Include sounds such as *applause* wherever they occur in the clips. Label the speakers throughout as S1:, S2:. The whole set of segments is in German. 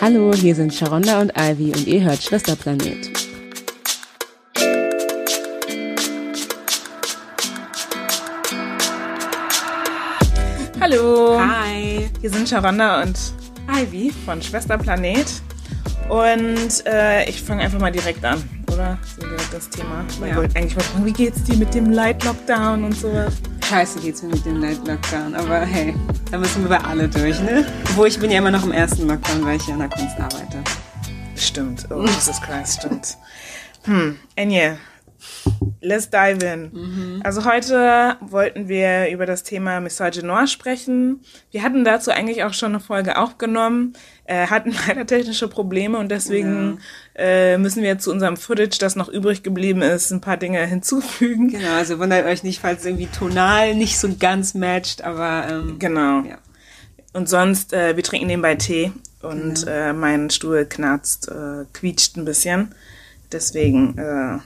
S1: Hallo, hier sind Sharonda und Ivy und ihr hört Schwesterplanet.
S2: Hallo.
S3: Hi.
S2: Hier sind Sharonda und Ivy von Schwesterplanet. Und äh, ich fange einfach mal direkt an, oder? So direkt das Thema. Weil
S3: Ja.
S2: ich wollte eigentlich mal fragen, wie geht's dir mit dem Light Lockdown und sowas?
S3: Scheiße geht's mir mit dem Night Lockdown, aber hey, da müssen wir bei alle durch, ne? Obwohl ich bin ja immer noch im ersten Lockdown, weil ich ja an der Kunst arbeite.
S2: Stimmt. Oh, Jesus Christ, stimmt. Hm, Enje, let's dive in. Also heute wollten wir über das Thema Misogynoir sprechen. Wir hatten dazu eigentlich auch schon eine Folge aufgenommen, äh, hatten *laughs* leider technische Probleme und deswegen äh, müssen wir zu unserem Footage, das noch übrig geblieben ist, ein paar Dinge hinzufügen.
S3: Genau, also wundert euch nicht, falls irgendwie tonal nicht so ganz matcht, aber ähm,
S2: Genau.
S3: ja.
S2: Und sonst, äh, wir trinken nebenbei Tee und äh, mein Stuhl knarzt, äh, quietscht ein bisschen. Deswegen äh,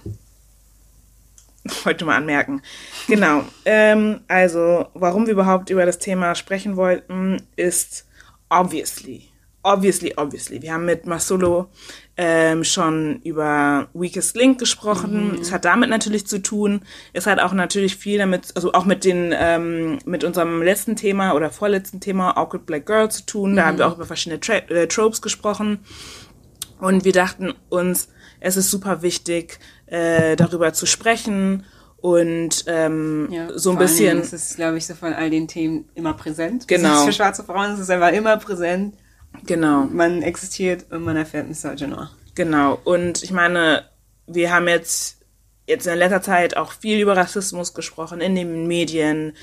S2: *laughs* wollte mal anmerken. Genau. *laughs* Ähm, also, warum wir überhaupt über das Thema sprechen wollten, ist obviously. Obviously, obviously. Wir haben mit Masolo ähm, schon über Weakest Link gesprochen. Es hat damit natürlich zu tun. Es hat auch natürlich viel damit, also auch mit den, ähm, mit unserem letzten Thema oder vorletzten Thema Awkward Black Girl zu tun. Da haben wir auch über verschiedene Tra äh, Tropes gesprochen. Und wir dachten uns, es ist super wichtig, äh, darüber zu sprechen und ähm,
S3: ja.
S2: so ein bisschen.
S3: Dingen ist es, glaube ich, so von all den Themen immer präsent.
S2: Genau.
S3: Das ist für schwarze Frauen ist es einfach immer präsent.
S2: Genau,
S3: Man existiert und man erfährt Misogynoir.
S2: genau. Und ich meine, wir haben jetzt, jetzt in letzter Zeit auch viel über Rassismus gesprochen in den Medien,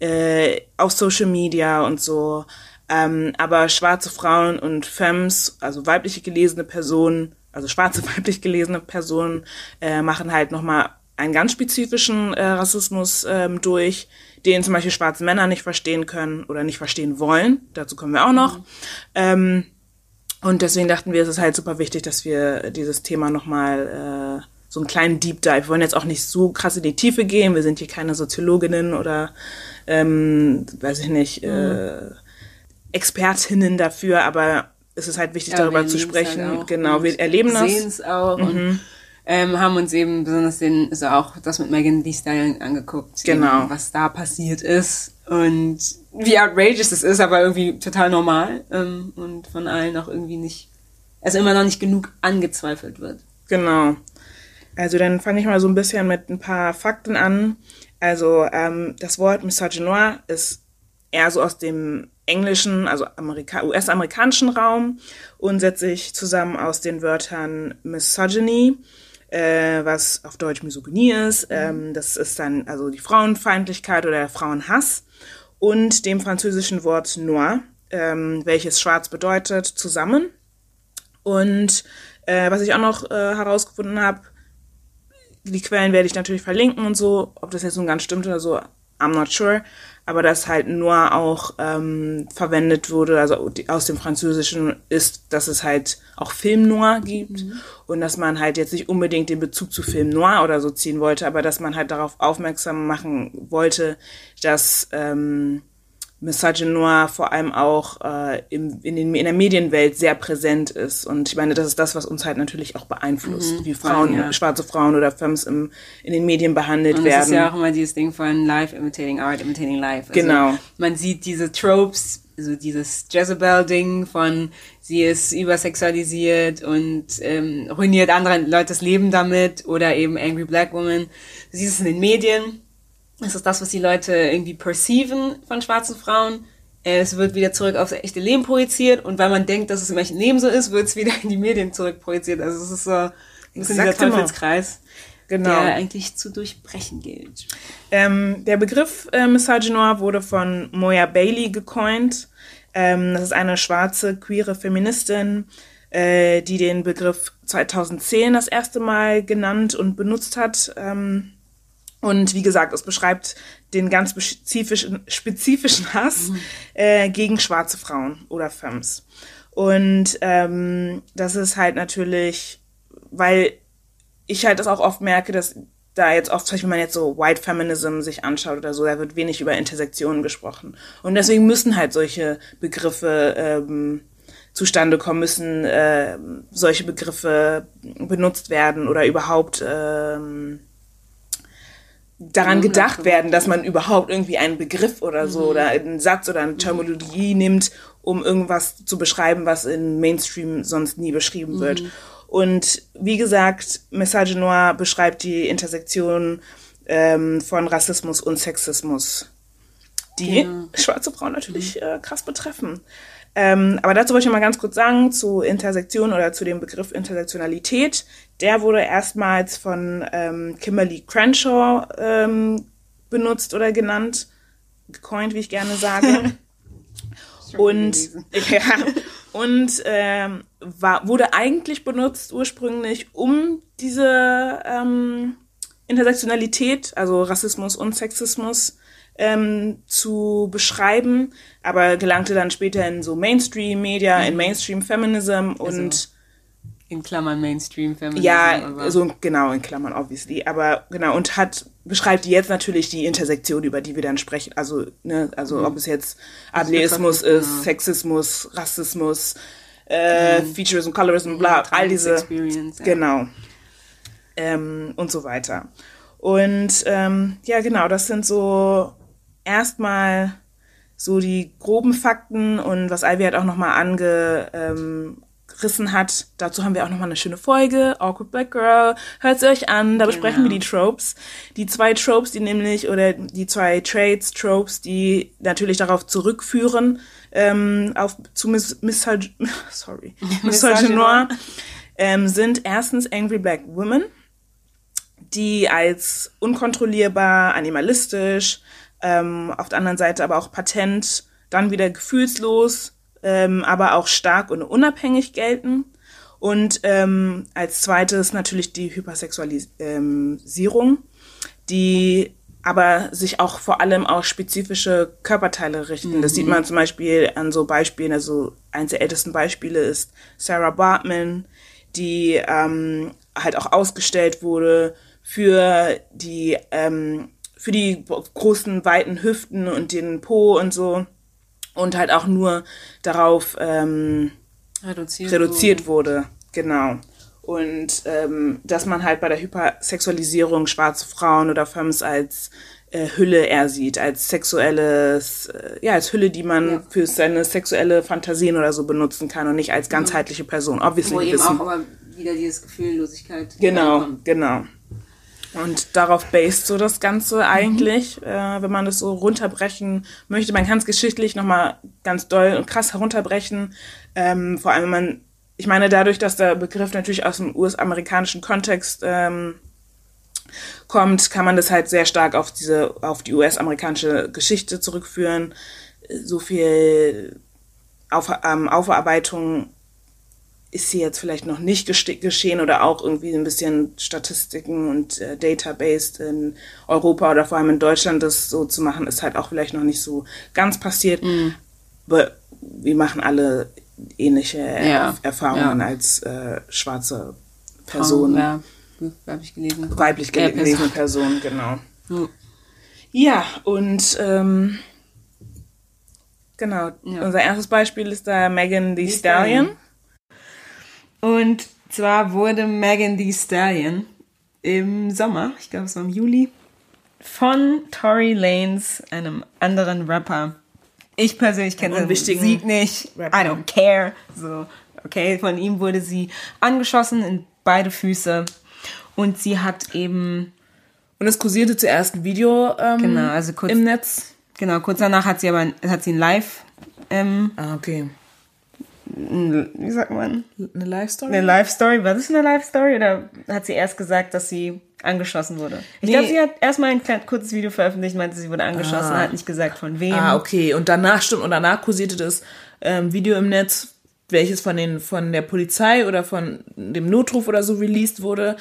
S2: äh, auf Social Media und so. Ähm, aber schwarze Frauen und Femmes, also weibliche gelesene Personen, also schwarze *laughs* weiblich gelesene Personen, äh, machen halt nochmal einen ganz spezifischen äh, Rassismus ähm, durch, den zum Beispiel schwarze Männer nicht verstehen können oder nicht verstehen wollen. Dazu kommen wir auch noch. Ähm, und deswegen dachten wir, es ist halt super wichtig, dass wir dieses Thema nochmal äh, so einen kleinen Deep Dive. Wir wollen jetzt auch nicht so krass in die Tiefe gehen. Wir sind hier keine Soziologinnen oder, ähm, weiß ich nicht, äh, Expertinnen dafür, aber es ist halt wichtig,
S3: Ja,
S2: darüber
S3: wir
S2: zu
S3: erleben's
S2: sprechen.
S3: halt
S2: genau, wir erleben das.
S3: Sehen es auch und ähm, haben uns eben besonders den, also auch das mit Megan Thee Stallion angeguckt.
S2: Genau.
S3: Eben, was da passiert ist und wie outrageous es ist, aber irgendwie total normal ähm, und von allen auch irgendwie nicht, also immer noch nicht genug angezweifelt wird.
S2: Genau. Also dann fange ich mal so ein bisschen mit ein paar Fakten an. Also ähm, das Wort Misogynoir ist eher so aus dem englischen, also Amerika US-amerikanischen Raum und setzt sich zusammen aus den Wörtern Misogyny, äh, was auf Deutsch Misogynie ist. Ähm, das ist dann also die Frauenfeindlichkeit oder der Frauenhass und dem französischen Wort Noir, ähm, welches schwarz bedeutet, zusammen. Und äh, was ich auch noch äh, herausgefunden habe, die Quellen werde ich natürlich verlinken und so, ob das jetzt nun ganz stimmt oder so, I'm not sure. Aber dass halt nur auch ähm, verwendet wurde, also aus dem Französischen ist, dass es halt auch Film Noir gibt und dass man halt jetzt nicht unbedingt den Bezug zu Film Noir oder so ziehen wollte, aber dass man halt darauf aufmerksam machen wollte, dass ähm, Misogynoir vor allem auch äh, im, in, den, in der Medienwelt sehr präsent ist. Und ich meine, das ist das, was uns halt natürlich auch beeinflusst, wie
S3: voll,
S2: Frauen,
S3: ja.
S2: schwarze Frauen oder Femmes im, in den Medien behandelt
S3: Und
S2: werden.
S3: ist ja auch immer dieses Ding von Life imitating Art, imitating Life. Also
S2: Genau.
S3: Man sieht diese Tropes, also dieses Jezebel-Ding von sie ist übersexualisiert und ähm, ruiniert andere Leute das Leben damit oder eben Angry Black Woman. Du siehst es in den Medien. Das ist das, was die Leute irgendwie perceiven von schwarzen Frauen. Es wird wieder zurück aufs echte Leben projiziert und weil man denkt, dass es im echten Leben so ist, wird es *laughs* wieder in die Medien zurück projiziert. Also es ist so ein bisschen dieser
S2: Exakt, genau.
S3: Teufelskreis,
S2: Genau.
S3: der eigentlich zu durchbrechen gilt.
S2: Ähm, der Begriff äh, Misogynoir wurde von Moya Bailey gecoint. Ähm, das ist eine schwarze, queere Feministin, äh, die den Begriff 2010 das erste Mal genannt und benutzt hat. Ähm, und wie gesagt, es beschreibt den ganz spezifischen, spezifischen Hass äh, gegen schwarze Frauen oder Femmes. Und ähm, das ist halt natürlich, weil ich halt das auch oft merke, dass da jetzt oft, zum Beispiel, wenn man jetzt so White Feminism sich anschaut oder so, da wird wenig über Intersektionen gesprochen. Und deswegen müssen halt solche Begriffe ähm, zustande kommen müssen, äh, solche Begriffe benutzt werden oder überhaupt ähm, daran gedacht werden, dass man überhaupt irgendwie einen Begriff oder so oder einen Satz oder eine Terminologie nimmt, um irgendwas zu beschreiben, was in Mainstream sonst nie beschrieben wird. Und wie gesagt, Message Noir beschreibt die Intersektion ähm, von Rassismus und Sexismus, die
S3: Genau.
S2: schwarze Frauen natürlich äh, krass betreffen. Ähm, aber dazu wollte ich mal ganz kurz sagen, zu Intersektion oder zu dem Begriff Intersektionalität. Der wurde erstmals von ähm, Kimberly Crenshaw ähm, benutzt oder genannt, gecoint, wie ich gerne sage. *laughs* *laughs* Und, *laughs* ja, und ähm, war, wurde eigentlich benutzt ursprünglich, um diese ähm, Intersektionalität, also Rassismus und Sexismus, ähm, zu beschreiben, aber gelangte dann später in so Mainstream-Media, in Mainstream-Feminism und
S3: In Klammern Mainstream Feminism.
S2: ja, so genau in Klammern obviously, aber genau und hat beschreibt jetzt natürlich die Intersektion, über die wir dann sprechen, also ne, also ob es jetzt Ableismus ist,
S3: genau.
S2: Sexismus, Rassismus, äh, Featurism, Colorism, bla, all diese
S3: Experience, ja.
S2: genau ähm, und so weiter. Und ähm, ja, genau, das sind so erstmal so die groben Fakten und was Ivy halt auch nochmal angerissen hat. Dazu haben wir auch nochmal eine schöne Folge, Awkward Black Girl. Hört sie euch an, da besprechen wir die Tropes. Die zwei Tropes, die nämlich, oder die zwei Traits, Tropes, die natürlich darauf zurückführen, ähm, auf zu Miss, Missag *laughs* sorry, *laughs* Misogynoir, ähm, sind erstens Angry Black Women, die als unkontrollierbar, animalistisch, ähm, auf der anderen Seite aber auch patent, dann wieder gefühlslos, ähm, aber auch stark und unabhängig gelten. Und ähm, als zweites natürlich die Hypersexualisierung, die aber sich auch vor allem auf spezifische Körperteile richten. Das sieht man zum Beispiel an so Beispielen, also eines der ältesten Beispiele ist Sarah Bartman, die ähm, halt auch ausgestellt wurde für die ähm, für die großen weiten Hüften und den Po und so und halt auch nur darauf ähm,
S3: reduziert,
S2: reduziert wurde. Genau. Und ähm, dass man halt bei der Hypersexualisierung schwarze Frauen oder Femmes als äh, Hülle eher sieht, als sexuelles, äh, ja, als Hülle, die man
S3: Ja.
S2: für seine sexuelle Fantasien oder so benutzen kann und nicht als ganzheitliche Person. Obviously
S3: Wo eben
S2: wissen.
S3: auch aber wieder dieses Gefühllosigkeit
S2: Genau,
S3: reinkommt.
S2: genau. Und darauf based so das Ganze eigentlich, äh, wenn man das so runterbrechen möchte. Man kann es geschichtlich nochmal ganz doll und krass herunterbrechen. Ähm, vor allem, wenn man, ich meine, dadurch, dass der Begriff natürlich aus dem US-amerikanischen Kontext ähm, kommt, kann man das halt sehr stark auf diese, auf die US-amerikanische Geschichte zurückführen. So viel auf, ähm, Aufarbeitung ist hier jetzt vielleicht noch nicht geschehen oder auch irgendwie ein bisschen Statistiken und äh, Database in Europa oder vor allem in Deutschland das so zu machen, ist halt auch vielleicht noch nicht so ganz passiert. Aber wir machen alle ähnliche
S3: Ja,
S2: Erfahrungen
S3: ja.
S2: als äh, schwarze Person,
S3: Ja, habe ich gelesen.
S2: weiblich
S3: Ja,
S2: gelesene
S3: Person.
S2: Person, genau.
S3: Ja.
S2: Ja, und ähm, genau,
S3: Ja.
S2: unser erstes Beispiel ist da Megan Thee Stallion.
S3: Und zwar wurde Megan Thee Stallion im Sommer, ich glaube es war im Juli, von Tory Lanez, einem anderen Rapper. Ich persönlich kenne
S2: unwichtigen
S3: Musik nicht.
S2: Rapper.
S3: I don't care. So, okay, von ihm wurde sie angeschossen in beide Füße. Und sie hat eben,
S2: Und es kursierte zuerst ein Video ähm,
S3: Genau, also kurz-
S2: im Netz.
S3: genau, kurz danach hat sie aber hat sie ein Live, ähm,
S2: Ah, okay.
S3: Wie sagt man?
S2: Eine Live-Story?
S3: Eine Live-Story? War das eine Live-Story oder hat sie erst gesagt, dass sie angeschossen wurde? Ich
S2: Nee.
S3: glaube, sie hat erstmal ein kleines, kurzes Video veröffentlicht, meinte, sie wurde angeschossen, hat nicht gesagt, von wem.
S2: Ah, okay. Und danach stimmt, und danach kursierte das ähm, Video im Netz, welches von den von der Polizei oder von dem Notruf oder so released wurde.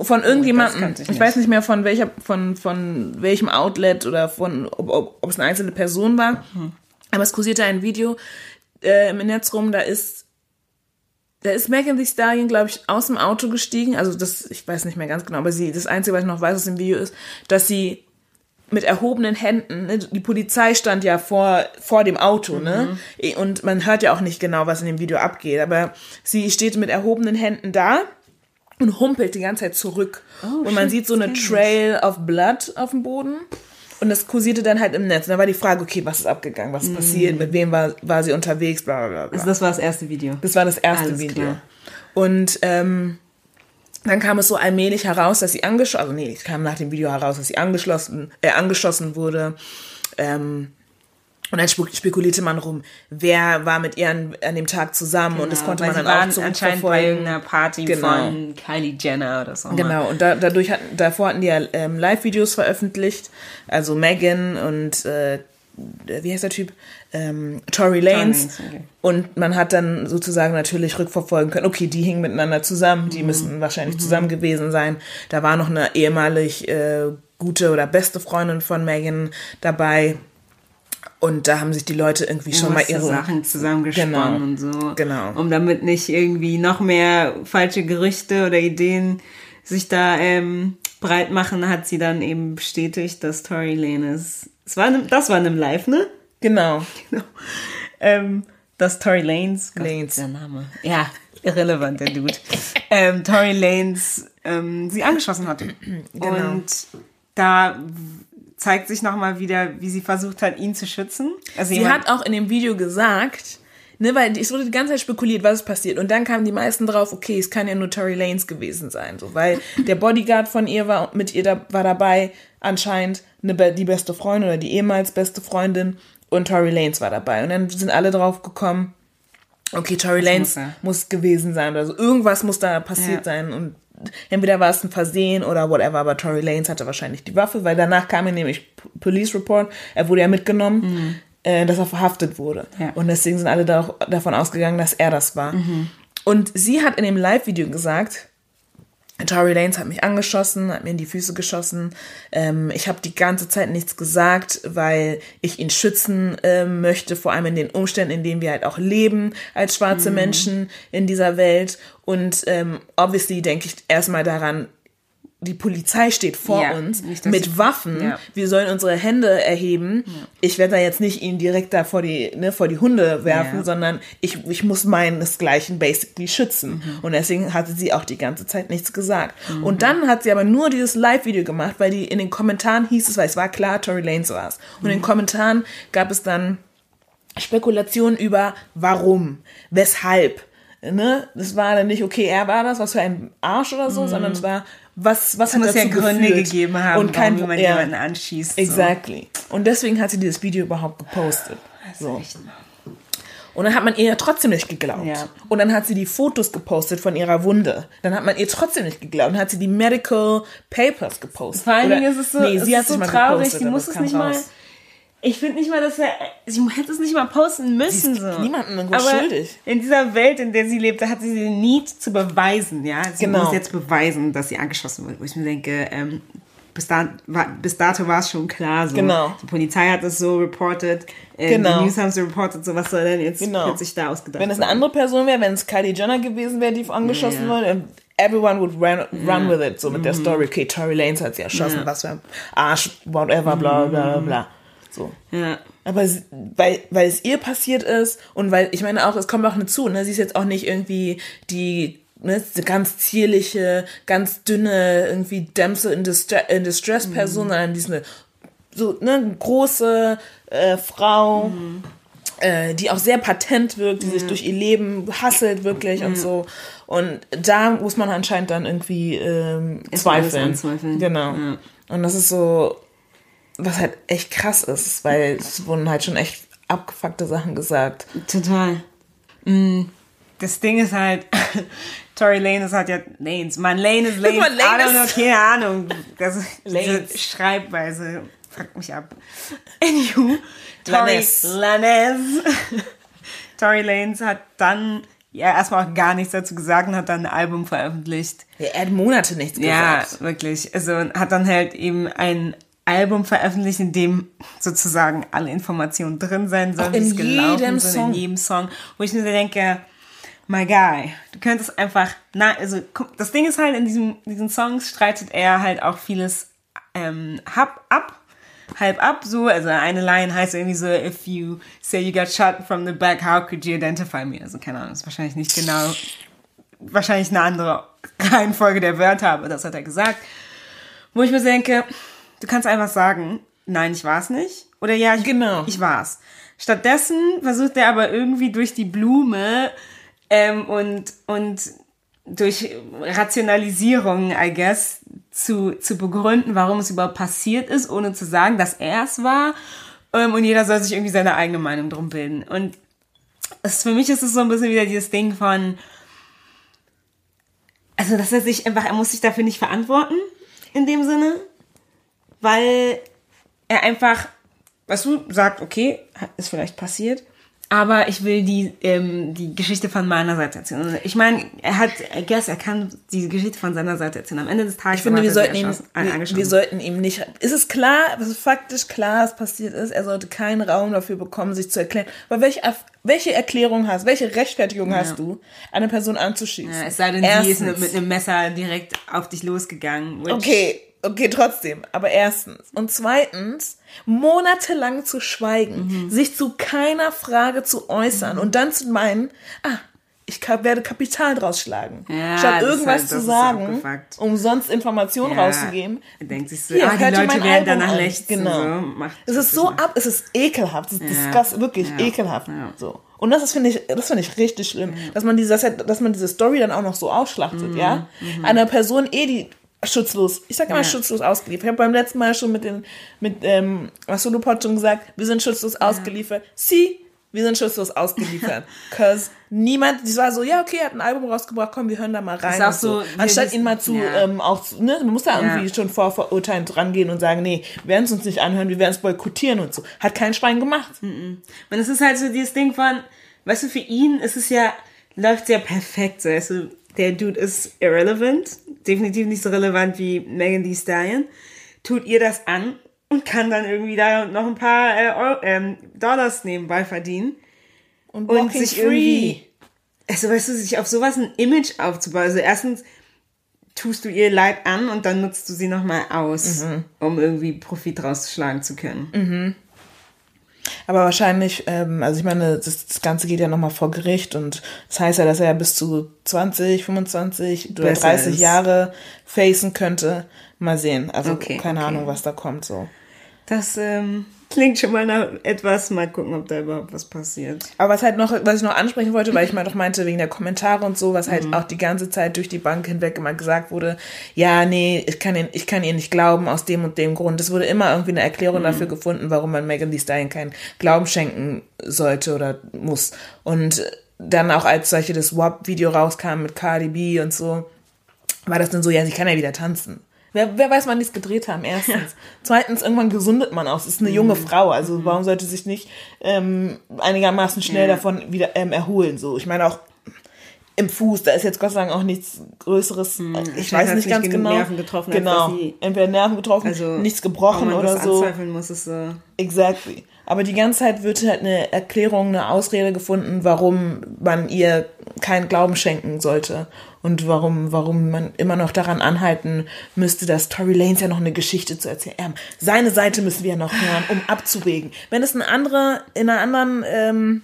S2: Von irgendjemandem.
S3: kannte ich
S2: ich weiß nicht mehr von welcher, von, von welchem Outlet oder von ob, ob, ob es eine einzelne Person war. Aber es kursierte ein Video äh, im Netz rum, da ist da ist Megan Thee Stallion, glaube ich, aus dem Auto gestiegen. Also das, ich weiß nicht mehr ganz genau, aber sie, das Einzige, was ich noch weiß aus dem Video ist, dass sie mit erhobenen Händen. Ne? Die Polizei stand ja vor, vor dem Auto, ne? Und man hört ja auch nicht genau, was in dem Video abgeht. Aber sie steht mit erhobenen Händen da und humpelt die ganze Zeit zurück. und man sieht so eine. Trail of Blood auf dem Boden. Und das kursierte dann halt im Netz. Und da war die Frage, okay, was ist abgegangen? Was ist passiert? Mit wem war, war sie unterwegs? Bla, bla, bla, bla.
S3: Also das war das erste Video.
S2: Das war das erste
S3: Alles
S2: Video.
S3: klar.
S2: Und ähm, dann kam es so allmählich heraus, dass sie angeschossen, also nee, es kam nach dem Video heraus, dass sie angeschlossen, äh, angeschossen wurde. Ähm, und dann spe- spekulierte man rum, wer war mit ihr an, an dem Tag zusammen und das konnte
S3: Genau, Weil
S2: man dann
S3: sie
S2: auch
S3: waren anscheinend bei einer Party
S2: Genau.
S3: von Kylie Jenner oder so.
S2: Genau, und da, dadurch hatten, davor hatten die ja ähm, Live-Videos veröffentlicht, also Megan und äh, wie heißt der Typ? Ähm, Tory Lanez.
S3: Lanez, okay.
S2: Und man hat dann sozusagen natürlich rückverfolgen können, okay, die hingen miteinander zusammen,
S3: Mhm.
S2: die müssen wahrscheinlich zusammen gewesen sein. Da war noch eine ehemalig äh, gute oder beste Freundin von Megan dabei. Und da haben sich die Leute irgendwie schon mal ihre
S3: Sachen zusammengesponnen
S2: Genau.
S3: und so.
S2: Genau.
S3: Um damit nicht irgendwie noch mehr falsche Gerüchte oder Ideen sich da ähm, breit machen, hat sie dann eben bestätigt, dass Tory Lanez, das war, in das war in einem Live, ne?
S2: Genau.
S3: Genau. Ähm, dass Tory Lanez, Gott,
S2: Lanez.
S3: der Name, ja, irrelevant, der Dude, *laughs* ähm, Tory Lanez ähm, sie angeschossen hat.
S2: Genau.
S3: Und da zeigt sich nochmal wieder, wie sie versucht hat, ihn zu schützen. Also
S2: Sie hat auch in dem Video gesagt, ne, weil es wurde die ganze Zeit spekuliert, was ist passiert. Und dann kamen die meisten drauf, okay, es kann ja nur Tory Lanez gewesen sein, so, weil der Bodyguard von ihr war mit ihr da, war dabei, anscheinend eine, die beste Freundin oder die ehemals beste Freundin und Tory Lanez war dabei. Und dann sind alle drauf gekommen, okay, Tory Lanez
S3: muss
S2: muss gewesen sein oder so. Irgendwas muss da passiert
S3: Ja.
S2: sein und entweder war es ein Versehen oder whatever, aber Tory Lanez hatte wahrscheinlich die Waffe, weil danach kam ja nämlich Police Report, er wurde ja mitgenommen, äh, dass er verhaftet wurde.
S3: Mhm. Ja.
S2: Und deswegen sind alle da davon ausgegangen, dass er das war.
S3: Mhm.
S2: Und sie hat in dem Live-Video gesagt, Tory Lanez hat mich angeschossen, hat mir in die Füße geschossen. Ähm, ich habe die ganze Zeit nichts gesagt, weil ich ihn schützen ähm, möchte, vor allem in den Umständen, in denen wir halt auch leben als
S3: Mhm.
S2: schwarze Menschen in dieser Welt. Und ähm, obviously denke ich erstmal daran, die Polizei steht vor
S3: Ja,
S2: uns
S3: nicht,
S2: mit Waffen.
S3: ja.
S2: Wir sollen unsere Hände erheben. Ich werde da jetzt nicht ihn direkt da vor die, ne, vor die Hunde werfen,
S3: Ja.
S2: sondern ich, ich muss meinesgleichen basically schützen.
S3: Mhm.
S2: Und deswegen hatte sie auch die ganze Zeit nichts gesagt. Und dann hat sie aber nur dieses Live-Video gemacht, weil die in den Kommentaren hieß es, weil es war klar, Tory Lanez war es. Und
S3: Mhm.
S2: in den Kommentaren gab es dann Spekulationen über warum, weshalb. Ne? Das war dann nicht, okay, er war das, was für ein Arsch oder so, sondern es war, was, was
S3: muss ja Gründe
S2: geführt?
S3: gegeben haben,
S2: und kein,
S3: warum man
S2: ja,
S3: jemanden anschießt. so.
S2: Exactly. Und deswegen hat sie dieses Video überhaupt gepostet. So.
S3: Echt.
S2: Und dann hat man ihr ja trotzdem nicht geglaubt.
S3: Ja.
S2: Und dann hat sie die Fotos gepostet von ihrer Wunde. Dann hat man ihr trotzdem nicht geglaubt. Dann hat sie die Medical Papers gepostet.
S3: Vor allen Dingen ist es so,
S2: nee,
S3: es
S2: sie
S3: ist
S2: hat
S3: so traurig,
S2: gepostet,
S3: sie muss es nicht mal. Ich finde nicht mal, dass er, sie hätte es nicht mal posten müssen.
S2: Sie ist
S3: so.
S2: niemandem irgendwas
S3: Aber
S2: schuldig.
S3: In dieser Welt, in der sie lebt, da hat sie den Need zu beweisen, ja. Sie
S2: Genau.
S3: muss jetzt beweisen, dass sie angeschossen wird. Wo ich mir denke, ähm, bis, da, bis dato war es schon klar. So.
S2: Genau.
S3: Die Polizei hat es so reported, äh,
S2: Genau.
S3: die News haben es so reported, so was soll denn jetzt
S2: Genau.
S3: plötzlich da ausgedacht
S2: Wenn es eine andere Person wäre, wenn es Kylie Jenner gewesen wäre, die angeschossen
S3: Ja.
S2: wurde, everyone would run, run with it. So mit der Story, okay, Tory Lanez hat sie erschossen,
S3: Ja.
S2: was für ein Arsch, whatever, bla bla bla bla. So.
S3: Ja.
S2: Aber weil, weil es ihr passiert ist und weil, ich meine auch, es kommt auch nicht zu, ne? Sie ist jetzt auch nicht irgendwie die, ne, ganz zierliche, ganz dünne, irgendwie Damsel in, Distre in Distress Person, sondern die ist eine, so, ne, große äh, Frau, äh, die auch sehr patent wirkt, die sich durch ihr Leben hasselt wirklich und so. Und da muss man anscheinend dann irgendwie ähm, zweifeln. Genau.
S3: Ja.
S2: Und das ist so, was halt echt krass ist, weil es wurden halt schon echt abgefuckte Sachen gesagt.
S3: Total. Mm, Das Ding ist halt, *laughs* Tory Lanez hat ja Lanes. Man, Lane ist Lane.
S2: Mal,
S3: I
S2: Lane
S3: don't know,
S2: ist-
S3: keine Ahnung. Das ist *laughs*
S2: Lanes.
S3: Schreibweise fuckt mich ab. Anywho, Tory.
S2: Lanez. *laughs*
S3: Tory Lanez hat dann ja erstmal auch gar nichts dazu gesagt und hat dann ein Album veröffentlicht.
S2: Ja, er hat Monate nichts
S3: Ja,
S2: gesagt.
S3: wirklich. Also hat dann halt eben ein Album veröffentlicht, in dem sozusagen alle Informationen drin sein sollen,
S2: in jedem
S3: sind,
S2: Song.
S3: in jedem Song. Wo ich mir so denke, my guy, du könntest einfach, na, also das Ding ist halt, in diesem, diesen Songs streitet er halt auch vieles ähm, hab, ab. halb ab, so. Also eine Line heißt irgendwie so, if you say you got shot from the back, how could you identify me? Also keine Ahnung, ist wahrscheinlich nicht genau, wahrscheinlich eine andere Reihenfolge der Wörter, aber das hat er gesagt. Wo ich mir denke, du kannst einfach sagen, nein, ich war's nicht. Oder ja, ich,
S2: Genau.
S3: ich war's. Stattdessen versucht er aber irgendwie durch die Blume ähm, und, und durch Rationalisierung, I guess, zu, zu begründen, warum es überhaupt passiert ist, ohne zu sagen, dass er es war. Ähm, und jeder soll sich irgendwie seine eigene Meinung drum bilden. Und es, für mich ist es so ein bisschen wieder dieses Ding von, also dass er sich einfach, er muss sich dafür nicht verantworten, in dem Sinne, weil er einfach, weißt du, sagt, okay, ist vielleicht passiert, aber ich will die, ähm, die Geschichte von meiner Seite erzählen. Und Ich meine, er hat, I guess, er kann die Geschichte von seiner Seite erzählen. Am Ende des Tages
S2: Ich finde, wir sollten, ihm, wir, sollten ihm nicht. Ist es klar, es ist faktisch klar, was passiert ist? Er sollte keinen Raum dafür bekommen, sich zu erklären. Aber welche, welche Erklärung hast, welche Rechtfertigung hast du, eine Person anzuschießen?
S3: ja, es sei denn, sie ist mit einem Messer direkt auf dich losgegangen.
S2: Okay, okay, trotzdem. Aber erstens. Und zweitens, monatelang zu schweigen,
S3: Mhm.
S2: sich zu keiner Frage zu äußern und dann zu meinen, ah, ich werde Kapital draus schlagen.
S3: Ja,
S2: Statt irgendwas
S3: halt-
S2: zu sagen, um sonst Informationen
S3: Ja,
S2: rauszugeben.
S3: denkt sich so,
S2: Hier,
S3: ah, die Leute werden
S2: Album
S3: danach
S2: an.
S3: lechzen.
S2: Genau.
S3: So,
S2: Es ist so ab, es ist ekelhaft, es ist
S3: Ja.
S2: disgust, wirklich ekelhaft. So. Und das ist, finde ich, das finde ich richtig schlimm, dass man dieses, dass man diese Story dann auch noch so ausschlachtet, ja? Einer Person eh die schutzlos, ich sag immer
S3: Mhm. Ja.
S2: schutzlos ausgeliefert. Ich habe beim letzten Mal schon mit den, mit, ähm, Masulu-Pod schon gesagt, wir sind schutzlos ausgeliefert. Sie, wir sind schutzlos ausgeliefert. *laughs* Cause niemand, das war so, ja, okay, er hat ein Album rausgebracht, komm, wir hören da mal rein.
S3: Ist auch
S2: so.
S3: so,
S2: Anstatt ihn mal zu,
S3: ja.
S2: ähm, auch, zu- ne, man muss da
S3: Ja.
S2: irgendwie schon vorverurteilend rangehen und sagen, nee, wir werden es uns nicht anhören, wir werden es boykottieren und so. Hat kein Schwein gemacht.
S3: Und es ist halt so dieses Ding von, weißt du, für ihn ist es ja, läuft ja perfekt. So. Also, der Dude ist irrelevant, definitiv nicht so relevant wie Megan Thee Stallion, tut ihr das an und kann dann irgendwie da noch ein paar äh, Euro, ähm, Dollars nebenbei verdienen.
S2: Und,
S3: Und sich irgendwie, also weißt du, sich auf sowas ein Image aufzubauen. Also erstens tust du ihr Leid an und dann nutzt du sie nochmal aus, um irgendwie Profit rausschlagen zu können.
S2: Aber wahrscheinlich, ähm, also ich meine, das, das Ganze geht ja nochmal vor Gericht und das heißt ja, dass er ja bis zu 20, 25 oder
S3: Besser
S2: 30
S3: ist.
S2: Jahre facen könnte. Mal sehen. Also
S3: Okay,
S2: keine
S3: okay.
S2: Ahnung, was da kommt so.
S3: Das ähm, klingt schon mal nach etwas. Mal gucken, ob da überhaupt was passiert.
S2: Aber was halt noch, was ich noch ansprechen wollte, weil ich mal doch meinte, wegen der Kommentare und so, was halt
S3: Mhm.
S2: auch die ganze Zeit durch die Bank hinweg immer gesagt wurde, ja, nee, ich kann, ihn, ich kann ihr nicht glauben aus dem und dem Grund. Es wurde immer irgendwie eine Erklärung dafür
S3: Mhm.
S2: gefunden, warum man Megan Thee Stallion keinen Glauben schenken sollte oder muss. Und dann auch als solche das WAP-Video rauskam mit Cardi B und so, war das dann so, ja, sie kann ja wieder tanzen. Wer, wer weiß, wann die es gedreht haben, erstens. Zweitens, irgendwann gesundet man aus. Es ist eine junge
S3: Mhm.
S2: Frau, also warum sollte sich nicht ähm, einigermaßen schnell
S3: Ja.
S2: davon wieder ähm, erholen? So, ich meine auch im Fuß, da ist jetzt Gott sei Dank auch nichts Größeres. ich
S3: Hm, vielleicht
S2: weiß nicht ganz genau.
S3: Nerven getroffen,
S2: genau. Entweder Nerven getroffen,
S3: Also
S2: nichts gebrochen
S3: man
S2: oder
S3: das
S2: so.
S3: anzweifeln muss, ist so.
S2: Exactly. Aber die ganze Zeit wird halt eine Erklärung, eine Ausrede gefunden, warum man ihr keinen Glauben schenken sollte. Und warum, warum man immer noch daran anhalten müsste, dass Tory Lanez ja noch eine Geschichte zu erzählen. Ähm, seine Seite müssen wir ja noch hören, um abzuwägen. Wenn es eine andere, in einer anderen, ähm,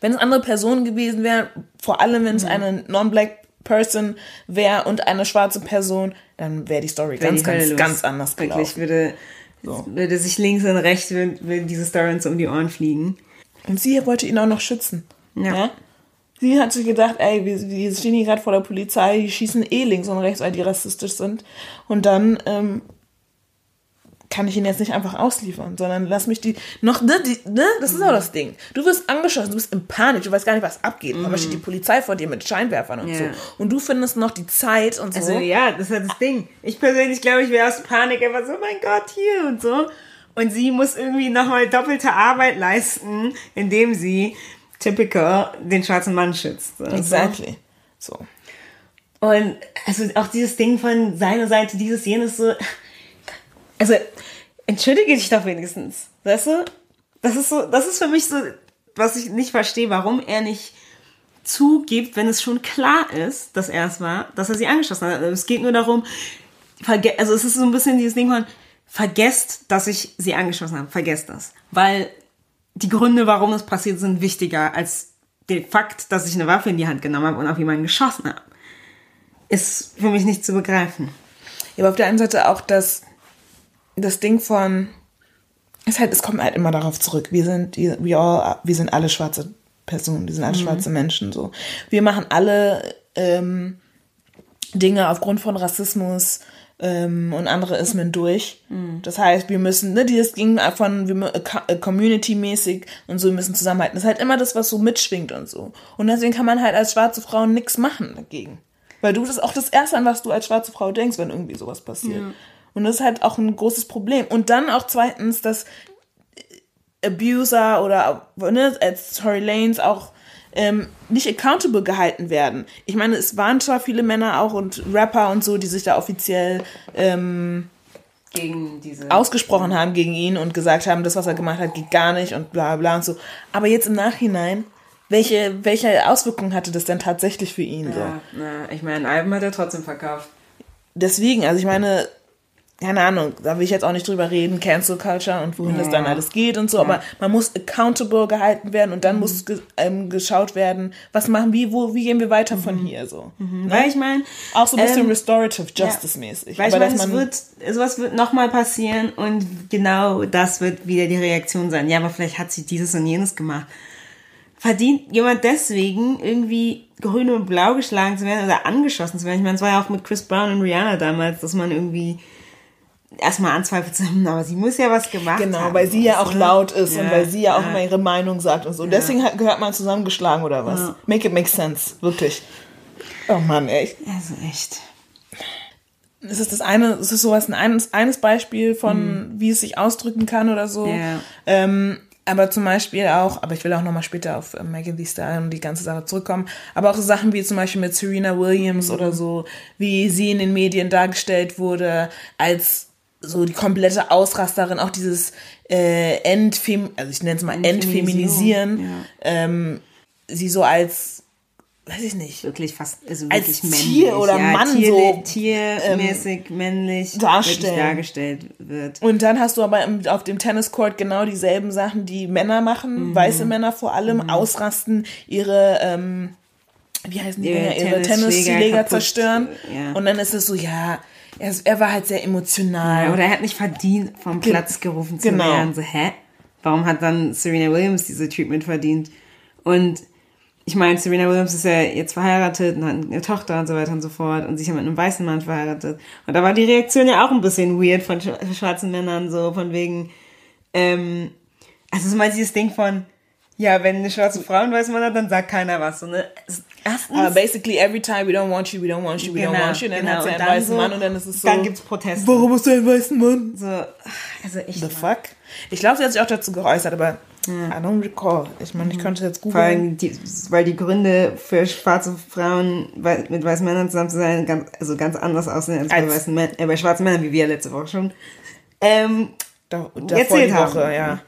S2: wenn es andere Personen gewesen wären, vor allem
S3: Mhm.
S2: wenn es eine non-black Person wäre und eine schwarze Person, dann wäre die Story
S3: Wär
S2: ganz,
S3: die
S2: ganz,
S3: los.
S2: ganz anders gelaufen.
S3: Wirklich, würde, würde sich links und rechts, würde, würde diese Story uns um die Ohren fliegen.
S2: Und sie wollte ihn auch noch schützen.
S3: Ja.
S2: Sie hat sich gedacht, ey, wir, wir stehen hier gerade vor der Polizei, die schießen eh links und rechts, weil die rassistisch sind. Und dann ähm, kann ich ihn jetzt nicht einfach ausliefern, sondern lass mich die noch, ne, die, ne, das ist auch das Ding. Du wirst angeschossen, du bist in Panik, du weißt gar nicht, was abgeht. Aber steht die Polizei vor dir mit Scheinwerfern und
S3: Ja.
S2: so. Und du findest noch die Zeit und so.
S3: Also ja, das ist das Ding. Ich persönlich glaube, ich wäre aus Panik einfach so, mein Gott, hier und so. Und sie muss irgendwie nochmal doppelte Arbeit leisten, indem sie typical den schwarzen Mann schützt. So.
S2: exactly. So.
S3: Und also auch dieses Ding von seiner Seite, dieses jenes so. Also, entschuldige dich doch wenigstens. Weißt du? Das ist so, das ist für mich so, was ich nicht verstehe, warum er nicht zugibt, wenn es schon klar ist, dass er es war, dass er sie angeschossen hat. Also Es geht nur darum, also es ist so ein bisschen dieses Ding von, vergesst, dass ich sie angeschossen habe. Vergesst das. Weil die Gründe, warum es passiert, sind wichtiger als der Fakt, dass ich eine Waffe in die Hand genommen habe und auf jemanden geschossen habe. Ist für mich nicht zu begreifen.
S2: Ja, aber auf der einen Seite auch das, das Ding von, es halt, es kommt halt immer darauf zurück. Wir sind, wir, all, wir sind alle schwarze Personen, wir sind alle mhm. schwarze Menschen, so. Wir machen alle, ähm, Dinge aufgrund von Rassismus, ähm, und andere Ismen durch. Mhm. Das heißt, wir müssen, ne, dieses ging von äh, Community-mäßig und so, wir müssen zusammenhalten. Das ist halt immer das, was so mitschwingt und so. Und deswegen kann man halt als schwarze Frau nichts machen dagegen. Weil du das auch das Erste, an was du als schwarze Frau denkst, wenn irgendwie sowas passiert. Ja. Und das ist halt auch ein großes Problem. Und dann auch zweitens, dass Abuser oder ne, als Tory Lanes auch ähm, nicht accountable gehalten werden. Ich meine, es waren zwar viele Männer auch und Rapper und so, die sich da offiziell ähm,
S3: gegen diese
S2: ausgesprochen haben gegen ihn und gesagt haben, das, was er gemacht hat, geht gar nicht und bla bla und so. Aber jetzt im Nachhinein, welche, welche Auswirkungen hatte das denn tatsächlich für ihn?
S3: Ja, so? na, ich meine, ein Album hat er trotzdem verkauft.
S2: Deswegen, also ich meine, keine Ahnung, da will ich jetzt auch nicht drüber reden, Cancel Culture und wohin ja. das dann alles geht und so, ja. aber man muss accountable gehalten werden und dann mhm. muss ge ähm, geschaut werden, was machen wir, wo, wie gehen wir weiter mhm. von hier so.
S3: Mhm. Ne? Weil ich meine,
S2: auch so ein bisschen ähm, restorative justice mäßig.
S3: Ja. Weil aber ich meine, wird, sowas wird nochmal passieren und genau das wird wieder die Reaktion sein. Ja, aber vielleicht hat sie dieses und jenes gemacht. Verdient jemand deswegen irgendwie grün und blau geschlagen zu werden oder angeschossen zu werden? Ich meine, es war ja auch mit Chris Brown und Rihanna damals, dass man irgendwie erstmal anzweifelt, *laughs* aber sie muss ja was gemacht
S2: genau,
S3: haben.
S2: Genau, weil sie ja auch laut ist ja, und weil sie ja auch ja. immer ihre Meinung sagt und so. Und deswegen gehört man zusammengeschlagen oder was. Ja. Make it make sense, wirklich. Oh Mann, echt.
S3: Also echt.
S2: Es ist das eine, es ist sowas ein eines, eines Beispiel von, mhm. wie es sich ausdrücken kann oder so.
S3: Ja.
S2: Ähm, aber zum Beispiel auch, aber ich will auch nochmal später auf äh, Megan Thee Stallion und die ganze Sache zurückkommen, aber auch so Sachen wie zum Beispiel mit Serena Williams mhm. oder so, wie sie in den Medien dargestellt wurde als so die komplette Ausrasterin, auch dieses äh, Entfem, also ich nenne es mal Entfeminisieren, ja. ähm, sie so als, weiß ich nicht,
S3: wirklich fast,
S2: also wirklich als männlich, Tier oder ja, Mann Tier, so
S3: tiermäßig ähm, männlich dargestellt wird.
S2: Und dann hast du aber auf dem Tenniscourt genau dieselben Sachen, die Männer machen, mhm. weiße Männer vor allem, mhm. ausrasten, ihre ähm, wie heißen die Dinger, ihre Tennisschläger zerstören. Ja. Und dann ist es so, ja, er, er war halt sehr emotional.
S3: Ja, oder er hat nicht verdient, vom Platz gerufen zu genau. werden. So, hä? Warum hat dann Serena Williams diese Treatment verdient? Und ich meine, Serena Williams ist ja jetzt verheiratet und hat eine Tochter und so weiter und so fort und sich ja mit einem weißen Mann verheiratet. Und da war die Reaktion ja auch ein bisschen weird von schwarzen Männern, so von wegen, ähm, also so mal dieses Ding von, ja, wenn eine schwarze Frau einen weißen Mann hat, dann sagt keiner was. So, ne?
S2: Erstens, uh, basically every time we don't want you, we don't want you, we genau, don't want you. Und dann genau. hat sie einen weißen so, Mann und dann ist es so.
S3: Dann gibt's Proteste.
S2: Warum hast du einen weißen Mann?
S3: So, also ich.
S2: The fuck? Ich glaube, sie hat sich auch dazu geäußert, aber ja. I don't recall. Ich meine, ich mhm. könnte jetzt googeln. Vor allem,
S3: die, weil die Gründe für schwarze Frauen mit weißen Männern zusammen zu sein, ganz, also ganz anders aussehen als, als bei, weißen Männern, äh, bei schwarzen Männern, wie wir letzte Woche schon. Ähm,
S2: da, davor die Woche, haben. ja.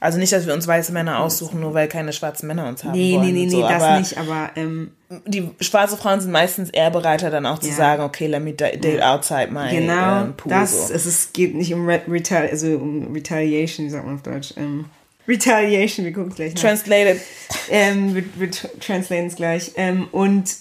S2: Also nicht, dass wir uns weiße Männer aussuchen, nur weil keine schwarzen Männer uns haben nee, wollen. Nee, nee, nee, so. das aber nicht, aber... Ähm, die schwarze Frauen sind meistens eher bereiter, dann auch zu ja. sagen, okay, let me date outside my
S3: genau, ähm, pool. Das, so. es, es geht nicht um, Retali also um Retaliation, wie sagt man auf Deutsch? Ähm, Retaliation, wir gucken gleich nach.
S2: Translated.
S3: Ähm, wir, wir translaten es gleich. Ähm, und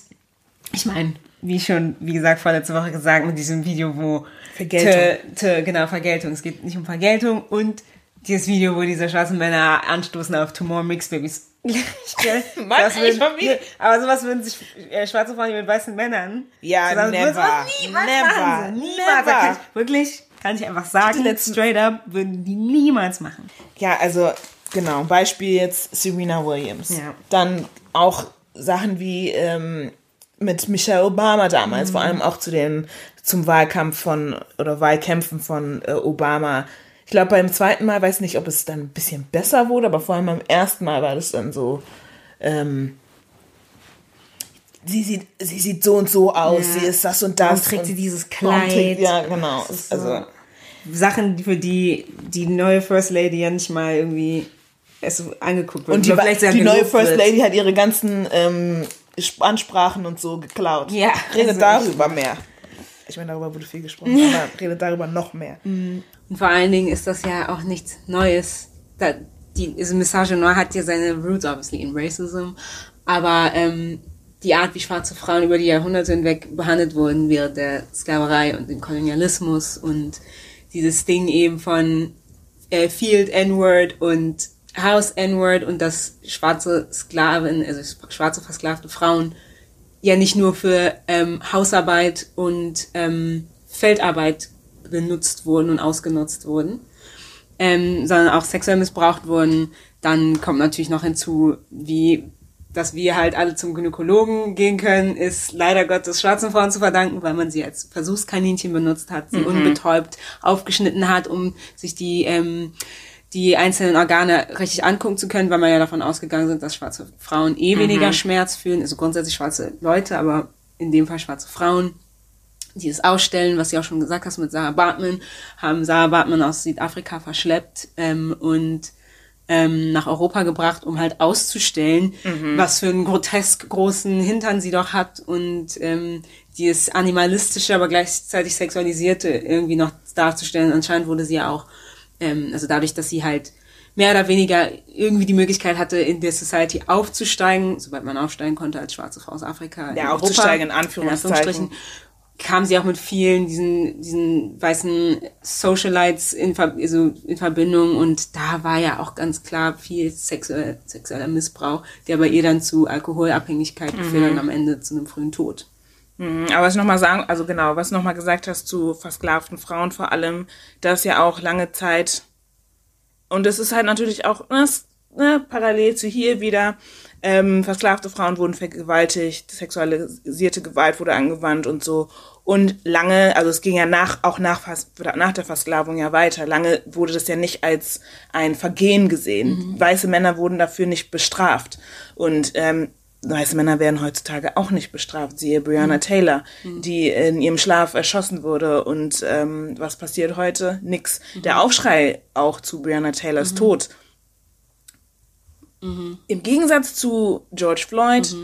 S3: ich meine, wie schon, wie gesagt, vorletzte Woche gesagt, mit diesem Video, wo
S2: Vergeltung.
S3: Te, te, genau, Vergeltung. Es geht nicht um Vergeltung und dieses Video, wo diese schwarzen Männer anstoßen auf Tomorrow Mixed Babies.
S2: Mann, das würden,
S3: aber sowas würden sich äh, schwarze Frauen mit weißen Männern.
S2: Ja, zusammen, never.
S3: Niemals never. Niemals. Never. Kann ich, wirklich, kann ich einfach sagen,
S2: die straight up würden die niemals machen. Ja, also, genau. Beispiel jetzt Serena Williams.
S3: Ja.
S2: Dann auch Sachen wie, ähm, mit Michelle Obama damals, mhm. vor allem auch zu den, zum Wahlkampf von, oder Wahlkämpfen von äh, Obama ich glaube, beim zweiten Mal weiß nicht, ob es dann ein bisschen besser wurde, aber vor allem beim ersten Mal war das dann so. Ähm, sie sieht, sie sieht so und so aus, ja. sie ist das und das. Warum
S3: trägt sie dieses Kleid? Trägt,
S2: ja, genau. So also
S3: Sachen, für die die neue First Lady ja nicht mal irgendwie erst angeguckt wird.
S2: Und die, die neue First wird. Lady hat ihre ganzen ähm, Ansprachen und so geklaut.
S3: Ja.
S2: Redet also darüber mehr. Ich meine, darüber wurde viel gesprochen, aber redet darüber noch mehr.
S3: Mhm. Und vor allen Dingen ist das ja auch nichts Neues. Da, die, also Misogynoir hat ja seine Roots obviously in Racism, aber ähm, die Art, wie schwarze Frauen über die Jahrhunderte hinweg behandelt wurden während der Sklaverei und dem Kolonialismus und dieses Ding eben von äh, Field N-Word und House N-Word und dass schwarze Sklaven, also schwarze versklavte Frauen ja nicht nur für ähm, Hausarbeit und ähm, Feldarbeit benutzt wurden und ausgenutzt wurden, ähm, sondern auch sexuell missbraucht wurden. Dann kommt natürlich noch hinzu, wie dass wir halt alle zum Gynäkologen gehen können, ist leider Gottes schwarzen Frauen zu verdanken, weil man sie als Versuchskaninchen benutzt hat, sie mhm. unbetäubt aufgeschnitten hat, um sich die ähm, die einzelnen Organe richtig angucken zu können, weil man ja davon ausgegangen sind, dass schwarze Frauen eh mhm. weniger Schmerz fühlen, also grundsätzlich schwarze Leute, aber in dem Fall schwarze Frauen die es ausstellen, was du auch schon gesagt hast mit Sarah Bartman, haben Sarah Bartman aus Südafrika verschleppt ähm, und ähm, nach Europa gebracht, um halt auszustellen, mhm. was für einen grotesk großen Hintern sie doch hat und ähm, dieses animalistische, aber gleichzeitig sexualisierte irgendwie noch darzustellen. Anscheinend wurde sie ja auch, ähm, also dadurch, dass sie halt mehr oder weniger irgendwie die Möglichkeit hatte, in der Society aufzusteigen, sobald man aufsteigen konnte als schwarze Frau aus Afrika.
S2: Ja, aufzusteigen in Anführungszeichen. In Anführungsstrichen
S3: kam sie auch mit vielen diesen, diesen weißen Socialites in, also in Verbindung und da war ja auch ganz klar viel sexuell, sexueller Missbrauch, der bei ihr dann zu Alkoholabhängigkeit mhm. führt und am Ende zu einem frühen Tod.
S2: Mhm, aber was ich nochmal sagen, also genau, was du nochmal gesagt hast zu versklavten Frauen vor allem, dass ja auch lange Zeit, und das ist halt natürlich auch das, ne, parallel zu hier wieder, ähm, versklavte Frauen wurden vergewaltigt, sexualisierte Gewalt wurde angewandt und so. Und lange, also es ging ja nach, auch nach, nach der Versklavung ja weiter. Lange wurde das ja nicht als ein Vergehen gesehen. Mhm. Weiße Männer wurden dafür nicht bestraft. Und ähm, weiße Männer werden heutzutage auch nicht bestraft. Siehe Breonna mhm. Taylor, mhm. die in ihrem Schlaf erschossen wurde. Und ähm, was passiert heute? Nix. Mhm. Der Aufschrei auch zu Breonna Taylors mhm. Tod Mhm. Im Gegensatz zu George Floyd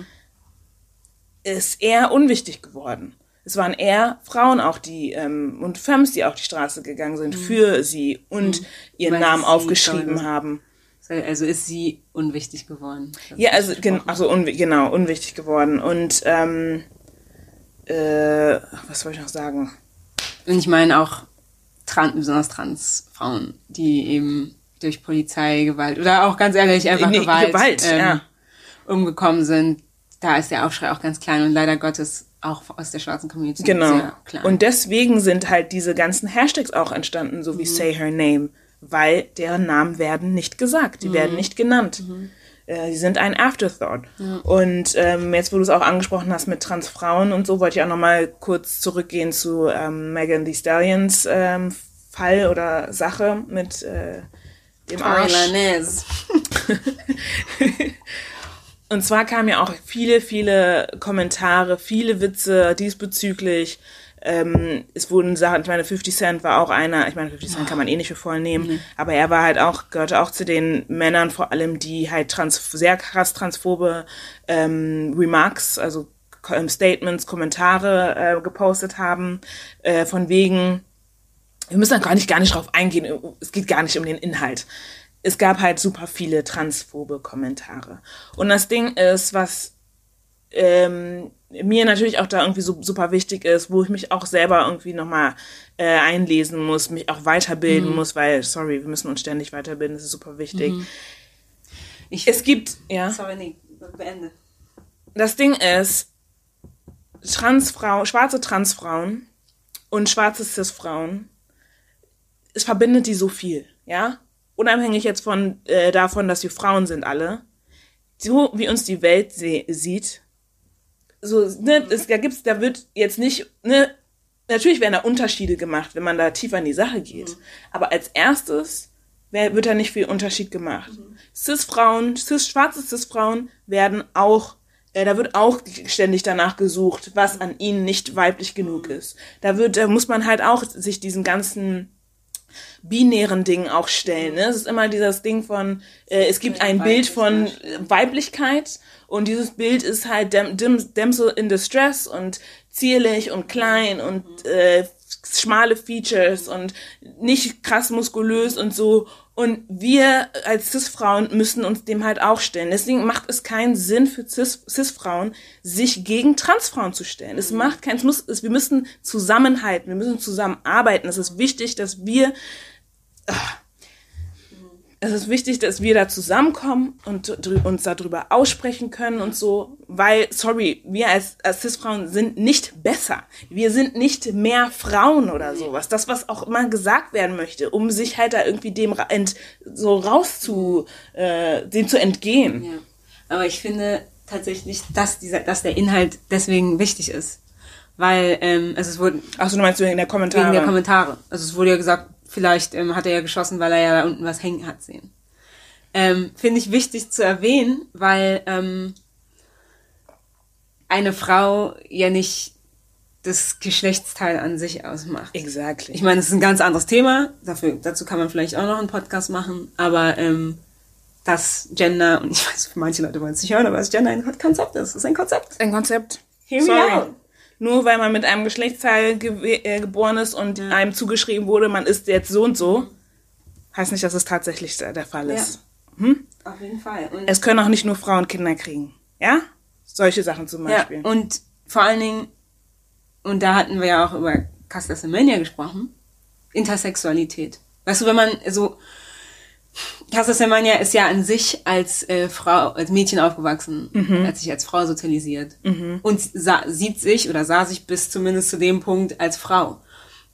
S2: ist er unwichtig geworden. Es waren eher Frauen auch, die ähm, und Femmes, die auf die Straße gegangen sind mhm. für sie und mhm. ihren Namen aufgeschrieben haben.
S3: Also ist sie unwichtig geworden.
S2: Ja, also, gen also un genau, unwichtig geworden. Und ähm, äh, was soll ich noch sagen?
S3: Und ich meine auch trans, besonders Transfrauen, die eben durch Polizeigewalt oder auch ganz ehrlich einfach nee, Gewalt, Gewalt ähm, ja. umgekommen sind, da ist der Aufschrei auch ganz klein und leider Gottes auch aus der schwarzen Community
S2: genau. Und deswegen sind halt diese ganzen Hashtags auch entstanden, so wie mhm. Say Her Name, weil deren Namen werden nicht gesagt, die mhm. werden nicht genannt. Mhm. Äh, die sind ein Afterthought. Ja. Und ähm, jetzt, wo du es auch angesprochen hast mit Transfrauen und so, wollte ich auch nochmal kurz zurückgehen zu ähm, Megan Thee Stallions ähm, Fall oder Sache mit äh, dem Arsch. *laughs* *laughs* Und zwar kamen ja auch viele, viele Kommentare, viele Witze diesbezüglich. Ähm, es wurden Sachen, ich meine, 50 Cent war auch einer, ich meine, 50 Cent kann man eh nicht für voll nehmen, mhm. aber er war halt auch, gehörte auch zu den Männern vor allem, die halt trans, sehr krass transphobe ähm, Remarks, also ähm, Statements, Kommentare äh, gepostet haben, äh, von wegen, wir müssen da gar nicht, gar nicht drauf eingehen, es geht gar nicht um den Inhalt es gab halt super viele transphobe Kommentare. Und das Ding ist, was ähm, mir natürlich auch da irgendwie so super wichtig ist, wo ich mich auch selber irgendwie nochmal äh, einlesen muss, mich auch weiterbilden mhm. muss, weil, sorry, wir müssen uns ständig weiterbilden, das ist super wichtig. Mhm. Ich, es gibt, ja. Sorry, nee, beende. Das Ding ist, Transfrau, schwarze Transfrauen und schwarze Cis-Frauen, es verbindet die so viel, ja? Unabhängig jetzt von äh, davon, dass wir Frauen sind alle, so wie uns die Welt sieht, so, ne, es, da gibt's, da wird jetzt nicht, ne, natürlich werden da Unterschiede gemacht, wenn man da tiefer in die Sache geht. Mhm. Aber als erstes wird da nicht viel Unterschied gemacht. Mhm. Cis-Frauen, cis, schwarze Cis-Frauen werden auch, äh, da wird auch ständig danach gesucht, was an ihnen nicht weiblich genug mhm. ist. Da wird, da muss man halt auch sich diesen ganzen binären Dingen auch stellen. Ne? Es ist immer dieses Ding von, äh, es gibt ein Bild von Weiblichkeit und dieses Bild ist halt Damsel in Distress und zierlich und klein und äh, schmale Features und nicht krass muskulös und so. Und wir als Cis-Frauen müssen uns dem halt auch stellen. Deswegen macht es keinen Sinn für Cis- Cis-Frauen, sich gegen Transfrauen zu stellen. Es macht keinen, es muss, es, wir müssen zusammenhalten, wir müssen zusammenarbeiten. Es ist wichtig, dass wir, ah, es ist wichtig, dass wir da zusammenkommen und uns darüber aussprechen können und so, weil, sorry, wir als, als Cis-Frauen sind nicht besser. Wir sind nicht mehr Frauen oder sowas. Das, was auch immer gesagt werden möchte, um sich halt da irgendwie dem ent, so rauszu, äh, dem zu entgehen.
S3: Ja. Aber ich finde tatsächlich, dass, dieser, dass der Inhalt deswegen wichtig ist. Weil, ähm, also es wurde
S2: Achso, du meinst wegen der Kommentare?
S3: wegen der Kommentare. Also es wurde ja gesagt, vielleicht ähm, hat er ja geschossen, weil er ja da unten was hängen hat sehen. Ähm, Finde ich wichtig zu erwähnen, weil ähm, eine Frau ja nicht das Geschlechtsteil an sich ausmacht.
S2: Exactly.
S3: Ich meine, es ist ein ganz anderes Thema. Dafür, dazu kann man vielleicht auch noch einen Podcast machen. Aber ähm, das Gender, und ich weiß, manche Leute wollen es nicht hören, aber das Gender ein Konzept ist. Es ist ein Konzept.
S2: ein Konzept.
S3: Hear me
S2: Sorry.
S3: out.
S2: Nur weil man mit einem Geschlechtsteil ge äh, geboren ist und einem zugeschrieben wurde, man ist jetzt so und so, heißt nicht, dass es tatsächlich der Fall ist.
S3: Auf jeden Fall. Und
S2: Es können auch nicht nur Frauen Kinder kriegen. Ja? Solche Sachen zum
S3: Ja,
S2: Beispiel.
S3: und vor allen Dingen, und da hatten wir ja auch über Casta Semenya gesprochen, Intersexualität. Weißt du, wenn man so, Casta Semenya ist ja an sich als äh, Frau, als Mädchen aufgewachsen, hat sich als Frau sozialisiert und sah, sieht sich oder sah sich bis zumindest zu dem Punkt als Frau.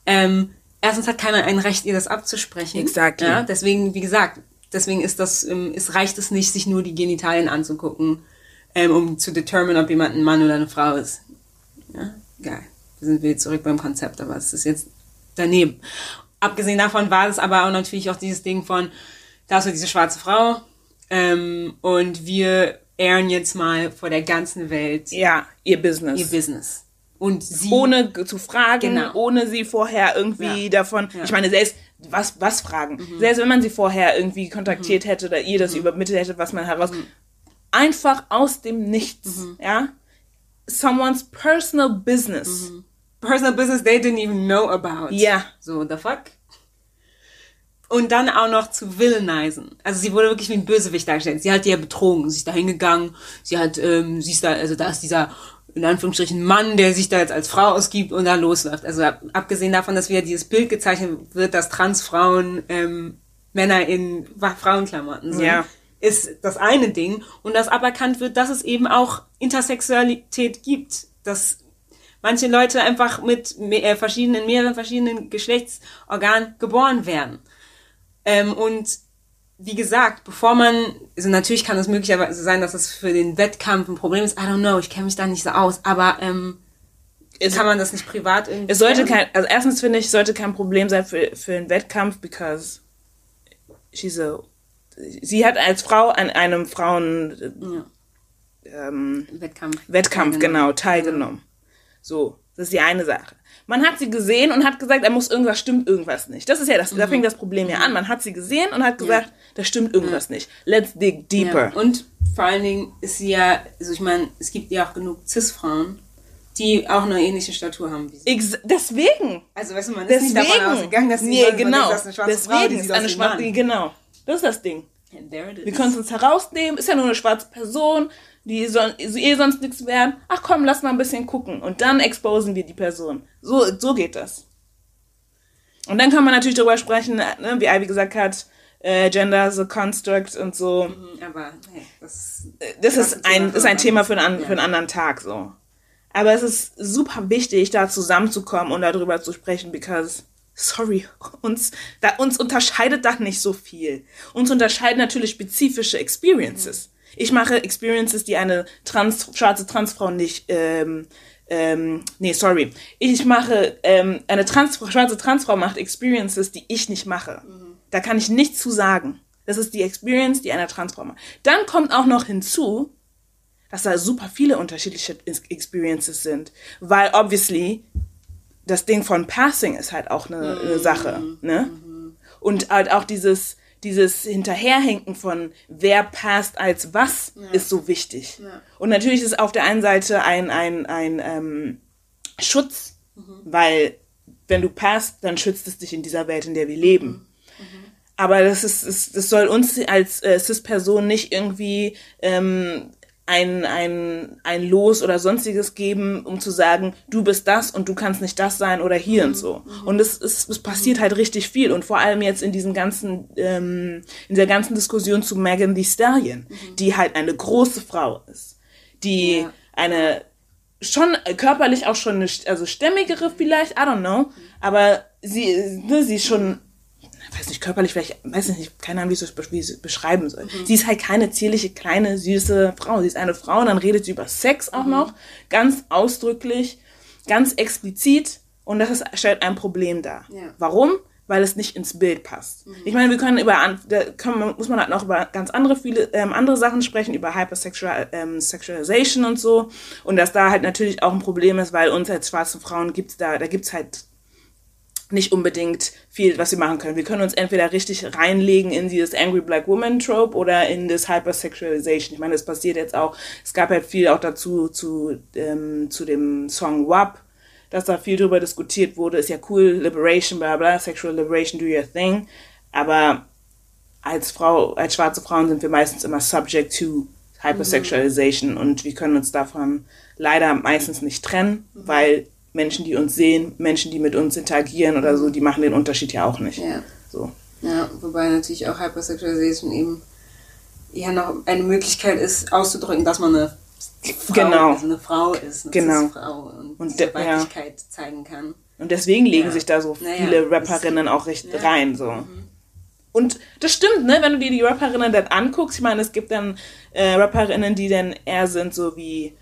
S3: Ähm, erstens hat keiner ein Recht, ihr das abzusprechen.
S2: Exactly.
S3: Ja, deswegen, wie gesagt, deswegen ist das, ähm, es reicht es nicht, sich nur die Genitalien anzugucken, ähm, um zu determine, ob jemand ein Mann oder eine Frau ist. Ja, geil. Da sind wir zurück beim Konzept, aber es ist jetzt daneben. Abgesehen davon war es aber auch natürlich auch dieses Ding von, da ist so diese schwarze Frau ähm, und wir ehren jetzt mal vor der ganzen Welt
S2: Ja, ihr Business.
S3: ihr Business. Und sie
S2: ohne zu fragen,
S3: Genau.
S2: ohne sie vorher irgendwie
S3: Ja.
S2: davon.
S3: Ja. Mhm.
S2: Ich meine, selbst was was fragen. Selbst wenn man sie vorher irgendwie kontaktiert hätte oder ihr
S3: Mhm.
S2: das übermittelt hätte, was man heraus einfach aus dem Nichts,
S3: Mhm.
S2: ja? Someone's personal business.
S3: personal business they didn't even know about.
S2: Ja.
S3: So, the fuck? Und dann auch noch zu villainizen. Also sie wurde wirklich wie ein Bösewicht dargestellt. Sie hat die ja betrogen. Sie ist da hingegangen. Sie hat, ähm, sie ist da, also da ist dieser, in Anführungsstrichen, Mann, der sich da jetzt als Frau ausgibt und da losläuft. Also ab, abgesehen davon, dass wieder dieses Bild gezeichnet wird, dass Transfrauen ähm, Männer in Frauenklamotten sind.
S2: Ja.
S3: Ist das eine Ding. Und dass aberkannt wird, dass es eben auch Intersexualität gibt. Dass manche Leute einfach mit äh, verschiedenen, mehreren verschiedenen Geschlechtsorganen geboren werden. Ähm, und wie gesagt, bevor man, also natürlich kann es möglicherweise sein, dass es für den Wettkampf ein Problem ist. I don't know, ich kenne mich da nicht so aus, aber ähm,
S2: Es,
S3: kann man das nicht privat irgendwie.
S2: es sollte kein, also erstens finde ich, sollte kein Problem sein für, für einen Wettkampf, because she's a, sie hat als Frau an einem Frauen, ähm,
S3: Wettkampf.
S2: Wettkampf, genau, teilgenommen. So, das ist die eine Sache. Man hat sie gesehen und hat gesagt, er muss irgendwas stimmt irgendwas nicht. Das ist ja das, da fängt das Problem ja an. Man hat sie gesehen und hat gesagt, da stimmt irgendwas nicht. Let's dig deeper.
S3: Ja. Und vor allen Dingen ist sie ja, also ich meine, es gibt ja auch genug Cis-Frauen, die auch eine ähnliche Statur haben wie sie.
S2: Ex deswegen.
S3: Also weißt du, man ist nicht davon
S2: Deswegen.
S3: ausgegangen, dass sie
S2: nee,
S3: man
S2: genau.
S3: denkt, das ist eine schwarze
S2: deswegen
S3: Frau, die
S2: ist eine schwarze, genau. Das ist das Ding.
S3: And there it is.
S2: Wir können es uns herausnehmen, ist ja nur eine schwarze Person, die soll eh sonst nichts werden. Ach komm, lass mal ein bisschen gucken. Und dann exposen wir die Person. So, so geht das. Und dann kann man natürlich darüber sprechen, ne, wie Ivy gesagt hat, äh, Gender is a construct und so.
S3: Mhm, Aber hey, das
S2: Das ist ein, ist ein Thema für einen,
S3: ja.
S2: für einen anderen Tag, so. Aber es ist super wichtig, da zusammenzukommen und darüber zu sprechen, because, sorry, *laughs* uns, da, uns unterscheidet das nicht so viel. Uns unterscheiden natürlich spezifische Experiences. Ich mache Experiences, die eine trans, schwarze Transfrau nicht, ähm, ähm, nee, sorry. Ich mache, ähm, eine trans, schwarze Transfrau macht Experiences, die ich nicht mache. Da kann ich nichts zu sagen. Das ist die Experience, die eine Transfrau macht. Dann kommt auch noch hinzu, dass da super viele unterschiedliche Ex- Experiences sind. Weil obviously das Ding von Passing ist halt auch eine, eine Sache. Ne? Und halt auch dieses, dieses Hinterherhinken von wer passt als was ist so wichtig. Und natürlich ist auf der einen Seite ein, ein, ein ähm, Schutz, weil wenn du passt, dann schützt es dich in dieser Welt, in der wir leben. Aber das ist, ist, das soll uns als äh, Cis-Person nicht irgendwie ähm, ein, ein, ein Los oder sonstiges geben, um zu sagen, du bist das und du kannst nicht das sein oder hier und so. Und es, es, es passiert halt richtig viel. Und vor allem jetzt in diesem ganzen, ähm, in der ganzen Diskussion zu Megan Thee Stallion, die halt eine große Frau ist, die
S3: Ja.
S2: eine schon körperlich auch schon eine, also stämmigere vielleicht, I don't know, aber sie, ne, sie ist schon, weiß nicht, körperlich vielleicht, weiß ich nicht, keine Ahnung, wie ich es besch- wie ich es beschreiben soll. Sie ist halt keine zierliche, kleine, süße Frau. Sie ist eine Frau und dann redet sie über Sex auch noch, ganz ausdrücklich, ganz explizit und das ist, stellt ein Problem dar.
S3: Ja.
S2: Warum? Weil es nicht ins Bild passt. Ich meine, wir können über, da kann man, muss man halt noch über ganz andere viele ähm, andere Sachen sprechen, über Hypersexual ähm, und so. Und dass da halt natürlich auch ein Problem ist, weil uns als schwarzen Frauen gibt's da, da gibt's halt nicht unbedingt viel, was wir machen können. Wir können uns entweder richtig reinlegen in dieses Angry Black Woman Trope oder in das Hypersexualization. Ich meine, das passiert jetzt auch. Es gab halt viel auch dazu zu, ähm, zu dem Song WAP, dass da viel drüber diskutiert wurde. Ist ja cool, Liberation, bla bla, Sexual Liberation, do your thing. Aber als Frau, als schwarze Frauen sind wir meistens immer subject to Hypersexualization und wir können uns davon leider meistens nicht trennen, weil Menschen, die uns sehen, Menschen, die mit uns interagieren oder so, die machen den Unterschied ja auch nicht.
S3: Ja.
S2: So.
S3: Ja, wobei natürlich auch Hypersexualization eben ja noch eine Möglichkeit ist, auszudrücken, dass man eine Frau,
S2: Genau.
S3: also eine Frau ist, eine
S2: Genau.
S3: Frau und,
S2: Und
S3: diese
S2: de- ja.
S3: Weiblichkeit zeigen kann.
S2: Und deswegen legen
S3: Ja.
S2: sich da so
S3: Naja,
S2: viele
S3: das-
S2: Rapperinnen auch recht
S3: Ja. Mhm.
S2: rein. So. Und das stimmt, ne? Wenn du dir die Rapperinnen dann anguckst, ich meine, es gibt dann äh, Rapperinnen, die dann eher sind, so wie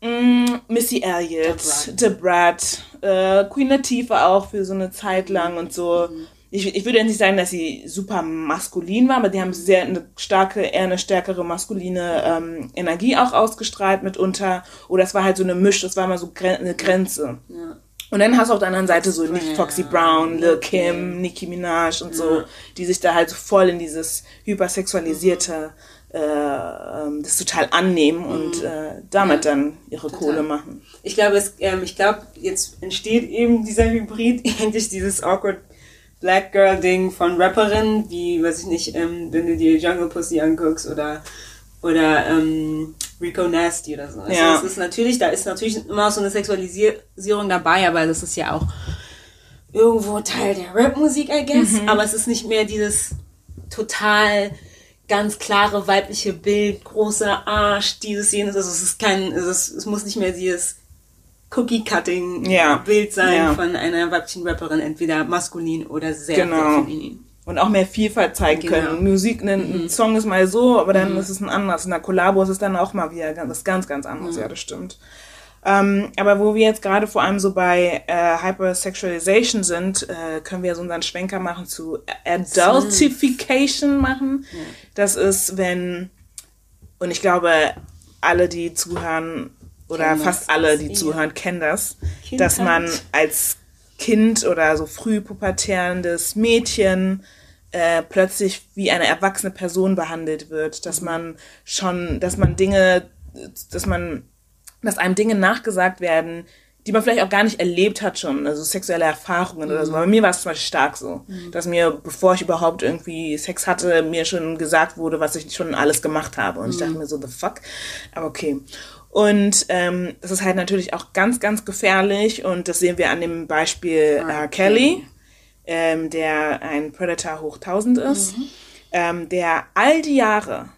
S2: mm, Missy Elliott, The Brat, äh, Queen Latifah auch für so eine Zeit lang und so.
S3: Mhm.
S2: Ich, ich würde jetzt nicht sagen, dass sie super maskulin war, aber die haben sehr eine starke, eher eine stärkere maskuline ähm, Energie auch ausgestrahlt mitunter. Oder es war halt so eine Misch, das war mal so Gren eine Grenze.
S3: Ja.
S2: Und dann hast du auf der anderen Seite so nicht Foxy Brown, Lil. Kim, Nicki Minaj und so, die sich da halt so voll in dieses hypersexualisierte, äh, ähm, das total annehmen und äh, damit dann ihre Kohle machen.
S3: Ich glaube, es, ähm, ich glaube, jetzt entsteht eben dieser Hybrid, *laughs* endlich dieses awkward Black Girl Ding von Rapperinnen, wie, weiß ich nicht, ähm, wenn du dir Jungle Pussy anguckst oder oder ähm, Rico Nasty oder so. Also
S2: Ja.
S3: das ist natürlich, da ist natürlich immer so eine Sexualisierung dabei, aber das ist ja auch irgendwo Teil der Rapmusik, I guess.
S2: Mhm.
S3: Aber es ist nicht mehr dieses total ganz klare weibliche Bild, großer Arsch, dieses, jenes. Also es ist kein, es, ist, es muss nicht mehr dieses
S2: Ja.
S3: Cookie-Cutting-Bild sein
S2: Ja.
S3: von einer weiblichen Rapperin, entweder maskulin oder sehr,
S2: Genau.
S3: sehr feminin.
S2: Und auch mehr Vielfalt zeigen
S3: Genau.
S2: können. Musik, ein, ein Song ist mal so, aber dann ist es ein anderes. In der Kollabo ist es dann auch mal wieder ganz, ganz, ganz anderes. Ja, das stimmt. Ähm, aber wo wir jetzt gerade vor allem so bei äh, Hypersexualization sind, äh, können wir so unseren Schwenker machen zu Adultification machen. Das ist, wenn, und ich glaube, alle, die zuhören, oder
S3: Kennen
S2: fast alle, die
S3: Ja.
S2: zuhören, kennen das,
S3: Kindheit.
S2: dass man als Kind oder so früh pubertärendes Mädchen äh, plötzlich wie eine erwachsene Person behandelt wird, dass man schon, dass man Dinge, dass man, dass einem Dinge nachgesagt werden, die man vielleicht auch gar nicht erlebt hat schon, also sexuelle Erfahrungen oder so. Aber bei mir war es zum Beispiel stark so, dass mir, bevor ich überhaupt irgendwie Sex hatte, mir schon gesagt wurde, was ich schon alles gemacht habe. Und ich dachte mir so, the fuck? Aber okay. Und ähm, das ist halt natürlich auch ganz, ganz gefährlich und das sehen wir an dem Beispiel äh, Kelly, ähm, der ein Predator hoch 1000 ist, ähm, der all die Jahre,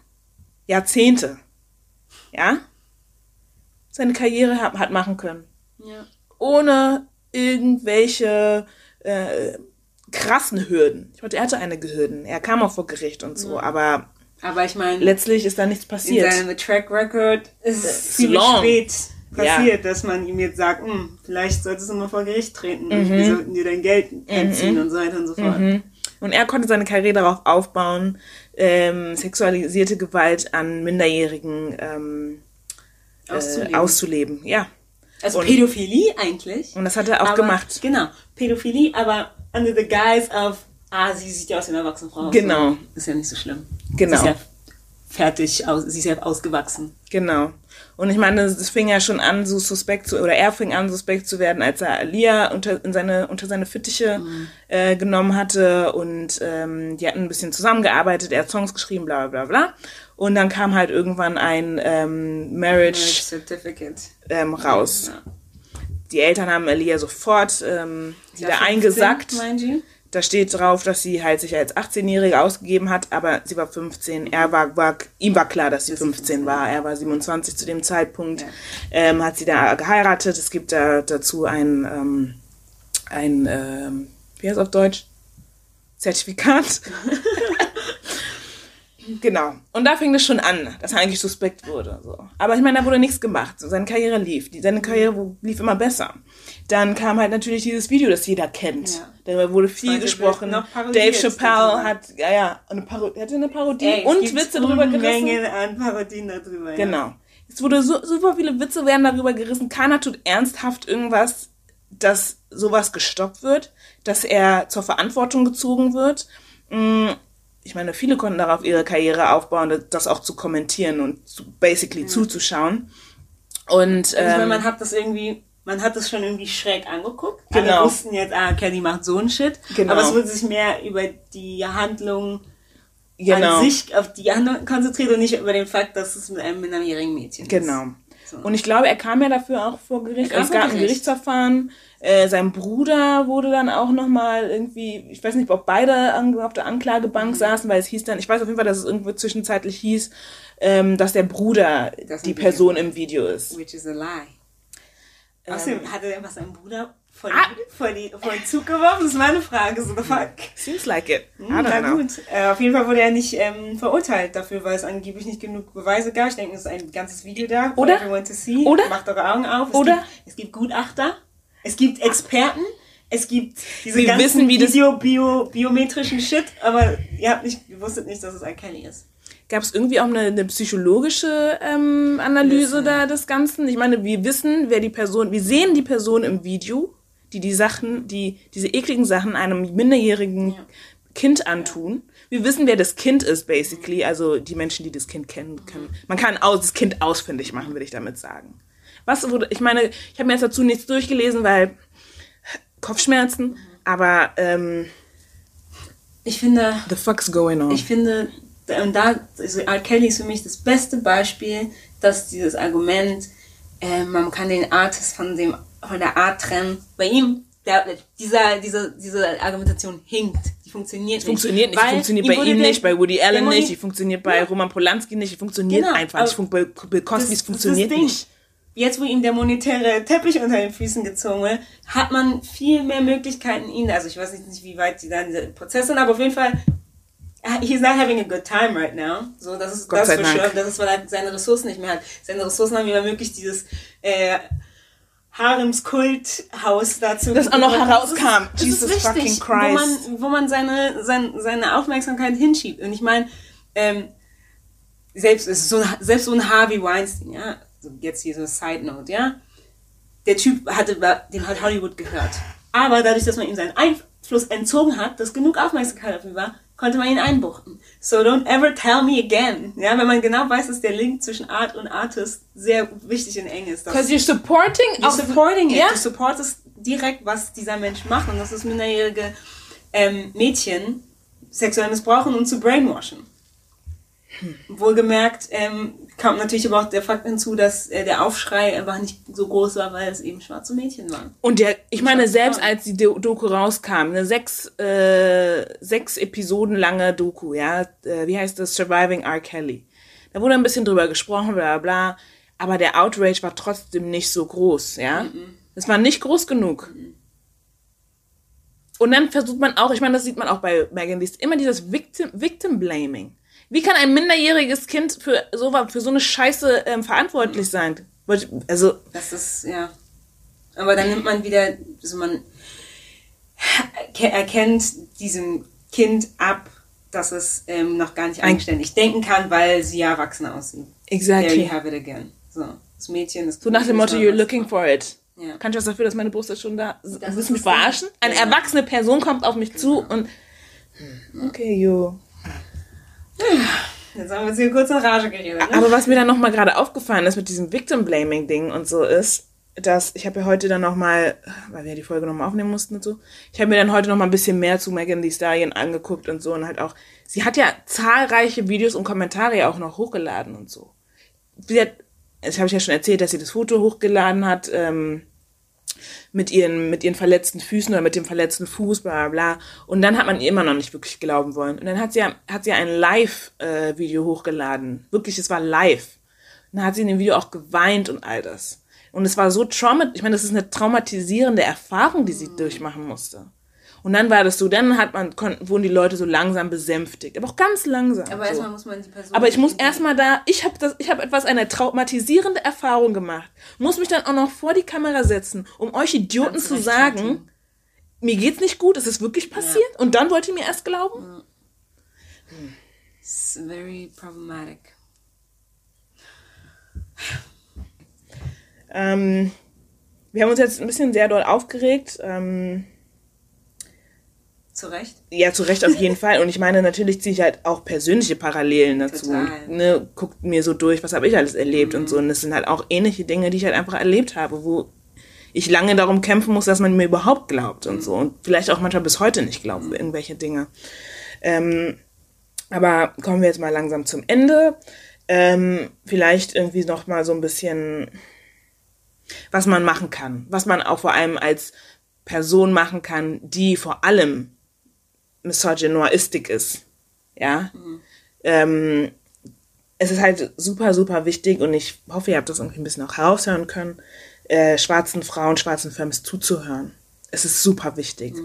S2: Jahrzehnte, ja, seine Karriere hat, hat machen können
S3: Ja.
S2: ohne irgendwelche äh, krassen Hürden. Ich meine, er hatte einige Hürden. Er kam auch vor Gericht und so, aber
S3: Aber ich meine,
S2: letztlich ist da nichts
S3: in
S2: passiert.
S3: seinem Track Record ist es
S2: ist
S3: ziemlich
S2: long.
S3: spät
S2: Ja.
S3: passiert, dass man ihm jetzt sagt, "Hm, vielleicht solltest du mal vor Gericht treten
S2: Mhm.
S3: und wir sollten dir dein Geld entziehen und so weiter und so fort.
S2: Und er konnte seine Karriere darauf aufbauen, ähm, sexualisierte Gewalt an Minderjährigen ähm,
S3: Auszuleben.
S2: Äh, auszuleben. Ja.
S3: Also
S2: Und-
S3: Pädophilie eigentlich.
S2: Und das hat er auch
S3: aber,
S2: gemacht.
S3: Genau. Pädophilie, aber under the guise of, ah, sie sieht ja aus wie eine erwachsene Frau.
S2: Genau.
S3: Ist ja nicht so schlimm.
S2: Genau.
S3: Sie ist ja fertig, aus, sie ist ja ausgewachsen.
S2: Genau. Und ich meine, es fing ja schon an, so suspekt zu, oder er fing an, suspekt zu werden, als er Alia unter, in seine, unter seine Fittiche
S3: Mhm.
S2: äh, genommen hatte und ähm, die hatten ein bisschen zusammengearbeitet, er hat Songs geschrieben, bla bla bla. Und dann kam halt irgendwann ein ähm,
S3: Marriage
S2: Marriage
S3: Certificate.
S2: ähm, raus.
S3: Ja.
S2: Die Eltern haben Alia sofort ähm, wieder
S3: war 15,
S2: eingesackt. Da steht drauf, dass sie halt sich als 18-Jährige ausgegeben hat, aber sie war 15. Er war, war ihm war klar, dass sie 15 war. Er war 27 zu dem Zeitpunkt.
S3: Ja.
S2: Ähm, hat sie da geheiratet. Es gibt da dazu ein, ähm, ein ähm, wie heißt es auf Deutsch? Zertifikat. *laughs* Genau. Und da fing das schon an, dass er eigentlich suspekt wurde. So. Aber ich meine, da wurde nichts gemacht. So, seine Karriere lief. Die, seine Karriere lief immer besser. Dann kam halt natürlich dieses Video, das jeder kennt.
S3: Ja.
S2: Darüber wurde viel
S3: Heute
S2: gesprochen. Dave Chappelle hat, ja, ja, eine Parodie, hatte eine Parodie
S3: Ey,
S2: und Witze drüber gerissen.
S3: Unmengen an Parodien darüber. Ja.
S2: Genau. Es wurde so, super viele Witze werden darüber gerissen. Keiner tut ernsthaft irgendwas, dass sowas gestoppt wird, dass er zur Verantwortung gezogen wird. Mm, Ich meine, viele konnten darauf ihre Karriere aufbauen, das auch zu kommentieren und zu, basically zuzuschauen. Und
S3: Also,
S2: ähm,
S3: man hat das irgendwie, man hat das schon irgendwie schräg angeguckt.
S2: Genau.
S3: Alle wussten jetzt, ah, Kelly macht so einen Shit.
S2: Genau.
S3: Aber es wurde sich mehr über die Handlung
S2: genau.
S3: an sich, auf die Handlung konzentriert und nicht über den Fakt, dass es mit einem minderjährigen Mädchen ist.
S2: Genau.
S3: So.
S2: Und ich glaube, er kam ja dafür auch vor Gericht.
S3: Er
S2: Es gab ein
S3: Gericht.
S2: Gerichtsverfahren. Äh, sein Bruder wurde dann auch nochmal irgendwie, ich weiß nicht, ob beide auf der
S3: Mhm.
S2: Anklagebank saßen, weil es hieß dann, ich weiß auf jeden Fall, dass es irgendwo zwischenzeitlich hieß, ähm, dass der Bruder
S3: Das
S2: die Person im Video ist.
S3: Which is a lie.
S2: Ähm,
S3: Außerdem hatte er einfach seinen Bruder vor,
S2: Ah.
S3: die, vor, die, vor den Zug geworfen. Das ist meine Frage. So, the fuck?
S2: Seems like it.
S3: Hm, Na
S2: know.
S3: gut. Äh, auf jeden Fall wurde er nicht ähm, verurteilt dafür, weil es angeblich nicht genug Beweise gab. Ich denke, es ist ein ganzes Video da.
S2: Oder?
S3: everyone to see.
S2: Oder?
S3: Macht eure Augen auf. Es
S2: Oder?
S3: Gibt, es gibt Gutachter. Es gibt Experten. Es gibt diese
S2: Wir
S3: ganzen
S2: wissen, wie
S3: Video, Bio, biometrischen Shit, aber ihr habt nicht, ihr wusstet nicht, dass es ein Kelly ist.
S2: Gab es irgendwie auch eine, eine psychologische ähm, Analyse
S3: Wissen.
S2: da des Ganzen? Ich meine, wir wissen, wer die Person, wir sehen die Person im Video, die die Sachen, die diese ekligen Sachen einem minderjährigen
S3: Ja.
S2: Kind antun. Wir wissen, wer das Kind ist, basically. Also die Menschen, die das Kind kennen können. Man kann aus, das Kind ausfindig machen, würde ich damit sagen. Was wurde, ich meine, ich habe mir jetzt dazu nichts durchgelesen, weil Kopfschmerzen, aber ähm,
S3: Ich finde,
S2: the fuck's going on?
S3: Ich finde, und da, also R. Kelly ist für mich das beste Beispiel, dass dieses Argument, äh, man kann den Artist von, dem, von der Art trennen. Bei ihm, der, dieser, diese, diese Argumentation hinkt. Die funktioniert nicht.
S2: funktioniert nicht,
S3: Weil
S2: funktioniert bei ihm nicht, bei Woody Allen nicht, die funktioniert bei
S3: Ja.
S2: Roman Polanski nicht, die funktioniert
S3: Genau,
S2: einfach nicht, bei Bill Cosby, funktioniert
S3: das
S2: nicht.
S3: Jetzt, wo ihm der monetäre Teppich unter den Füßen gezogen wird, hat man viel mehr Möglichkeiten, ihn, also ich weiß nicht, wie weit die da in dieser Prozess sind, aber auf jeden Fall, he's not having a good time right now. So, das ist,
S2: Gott
S3: das für sure. Das ist, weil er seine Ressourcen nicht mehr hat. Seine Ressourcen haben ihm ermöglicht, dieses, äh, Haremskulthaus dazu.
S2: Das auch noch herauskam.
S3: Das ist-
S2: Jesus
S3: ist
S2: fucking Christ.
S3: Wo man, wo man seine, sein, seine Aufmerksamkeit hinschiebt. Und ich meine, ähm, selbst, so, ein- selbst so ein Harvey Weinstein, ja, jetzt hier so eine Side Note, ja, der Typ hatte, dem hat Hollywood gehört. Aber dadurch, dass man ihm seinen Einfluss entzogen hat, dass genug Aufmerksamkeit auf ihn war, konnte man ihn einbuchten. So don't ever tell me again. Ja, wenn man genau weiß, dass der Link zwischen Art und Artist sehr wichtig und eng ist.
S2: Because you're supporting
S3: You're supporting it.
S2: Ja.
S3: Du supportest direkt, was dieser Mensch macht. Und das ist minderjährige ähm, Mädchen sexuell missbrauchen und zu brainwashen. Wohlgemerkt ähm, kam natürlich aber auch der Fakt hinzu, dass äh, der Aufschrei einfach nicht so groß war, weil es eben schwarze Mädchen waren.
S2: Und der, ich meine,
S3: Schwarze
S2: selbst
S3: Frauen.
S2: als die Do- Doku rauskam, eine sechs, äh, sechs Episoden lange Doku, ja, äh, wie heißt das? Surviving R. Kelly. Da wurde ein bisschen drüber gesprochen, bla bla bla, aber der Outrage war trotzdem nicht so groß, ja. Es war nicht groß genug. Und dann versucht man auch, ich meine, das sieht man auch bei Megan Thee, immer dieses Victim, Victim Blaming. Wie kann ein minderjähriges Kind für so, für so eine Scheiße ähm, verantwortlich sein? Also,
S3: Das ist, ja. Aber dann nimmt man wieder, also man erke- erkennt diesem Kind ab, dass es ähm, noch gar nicht eigenständig denken kann, weil sie ja erwachsen aussieht.
S2: Exactly.
S3: There you have it again. So, das Mädchen ist
S2: So nach dem Motto, you're looking for it.
S3: Ja.
S2: Kann ich was dafür, dass meine Brust ist schon da?
S3: Das
S2: Willst
S3: ist
S2: du mich verarschen? Eine
S3: Ja.
S2: erwachsene Person kommt auf mich zu und. Okay, you.
S3: Jetzt haben wir uns hier kurz in Rage geredet. Ne?
S2: Aber was mir dann nochmal gerade aufgefallen ist mit diesem Victim-Blaming-Ding und so ist, dass ich habe ja heute dann nochmal, weil wir ja die Folge nochmal aufnehmen mussten und so, ich habe mir dann heute nochmal ein bisschen mehr zu Megan Thee Stallion angeguckt und so und halt auch, sie hat ja zahlreiche Videos und Kommentare auch noch hochgeladen und so. Sie hat, das habe ich ja schon erzählt, dass sie das Foto hochgeladen hat, ähm, mit ihren, mit ihren verletzten Füßen oder mit dem verletzten Fuß, bla bla bla. Und dann hat man ihr immer noch nicht wirklich glauben wollen. Und dann hat sie, hat sie ein Live-Video hochgeladen. Wirklich, es war live. Und dann hat sie in dem Video auch geweint und all das. Und es war so traumat, ich meine, das ist eine traumatisierende Erfahrung, die sie durchmachen musste. Und dann war das so, dann hat man, konnten, wurden die Leute so langsam besänftigt, aber auch ganz langsam.
S3: Aber
S2: so.
S3: erstmal muss man die Person.
S2: Aber ich muss erstmal da, ich habe das, ich habe etwas eine traumatisierende Erfahrung gemacht, muss mich dann auch noch vor die Kamera setzen, um euch Idioten zu sagen,
S3: rechtfertigen.
S2: mir geht's nicht gut, es ist wirklich passiert und dann wollt ihr mir erst glauben?
S3: It's very problematic.
S2: Ähm, wir haben uns jetzt ein bisschen sehr doll aufgeregt. Ähm,
S3: Zu Recht?
S2: Ja, zu Recht auf jeden *laughs* Fall. Und ich meine, natürlich ziehe ich halt auch persönliche Parallelen dazu.
S3: Total.
S2: Ne, guckt mir so durch, was habe ich alles erlebt und so. Und es sind halt auch ähnliche Dinge, die ich halt einfach erlebt habe, wo ich lange darum kämpfen muss, dass man mir überhaupt glaubt und so. Und vielleicht auch manchmal bis heute nicht glaubt, irgendwelche Dinge. Ähm, aber kommen wir jetzt mal langsam zum Ende. Ähm, vielleicht irgendwie noch mal so ein bisschen, was man machen kann. Was man auch vor allem als Person machen kann, die vor allem misogynoistic ist. Ja. Ähm, es ist halt super, super wichtig und ich hoffe, ihr habt das irgendwie ein bisschen auch heraushören können, äh, schwarzen Frauen, schwarzen Femmes zuzuhören. Es ist super wichtig,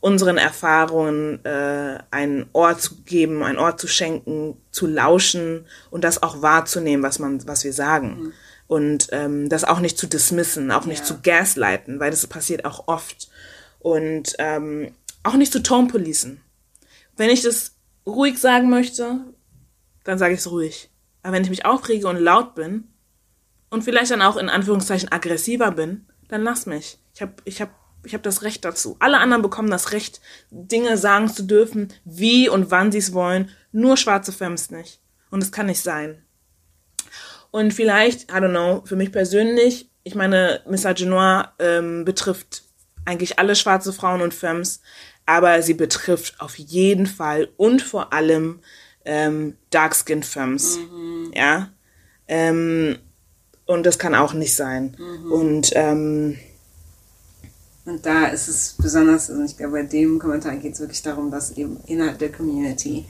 S2: unseren Erfahrungen äh, einen Ort zu geben, einen Ort zu schenken, zu lauschen und das auch wahrzunehmen, was man, was wir sagen. Und ähm, das auch nicht zu dismissen, auch nicht
S3: Ja.
S2: zu gaslighten, weil das passiert auch oft. Und ähm, auch nicht zu tone policen. Wenn ich das ruhig sagen möchte, dann sage ich es ruhig. Aber wenn ich mich aufrege und laut bin und vielleicht dann auch in Anführungszeichen aggressiver bin, dann lass mich. Ich habe ich hab, ich hab das Recht dazu. Alle anderen bekommen das Recht, Dinge sagen zu dürfen, wie und wann sie es wollen. Nur schwarze Femmes nicht. Und es kann nicht sein. Und vielleicht, I don't know, für mich persönlich, ich meine, Misogynoir ähm, betrifft eigentlich alle schwarze Frauen und Femmes, aber sie betrifft auf jeden Fall und vor allem ähm, Dark-Skinned Femmes. Ja. Ähm, und das kann auch nicht sein. Und ähm,
S3: Und da ist es besonders, also ich glaube, bei dem Kommentar geht es wirklich darum, dass eben innerhalb der Community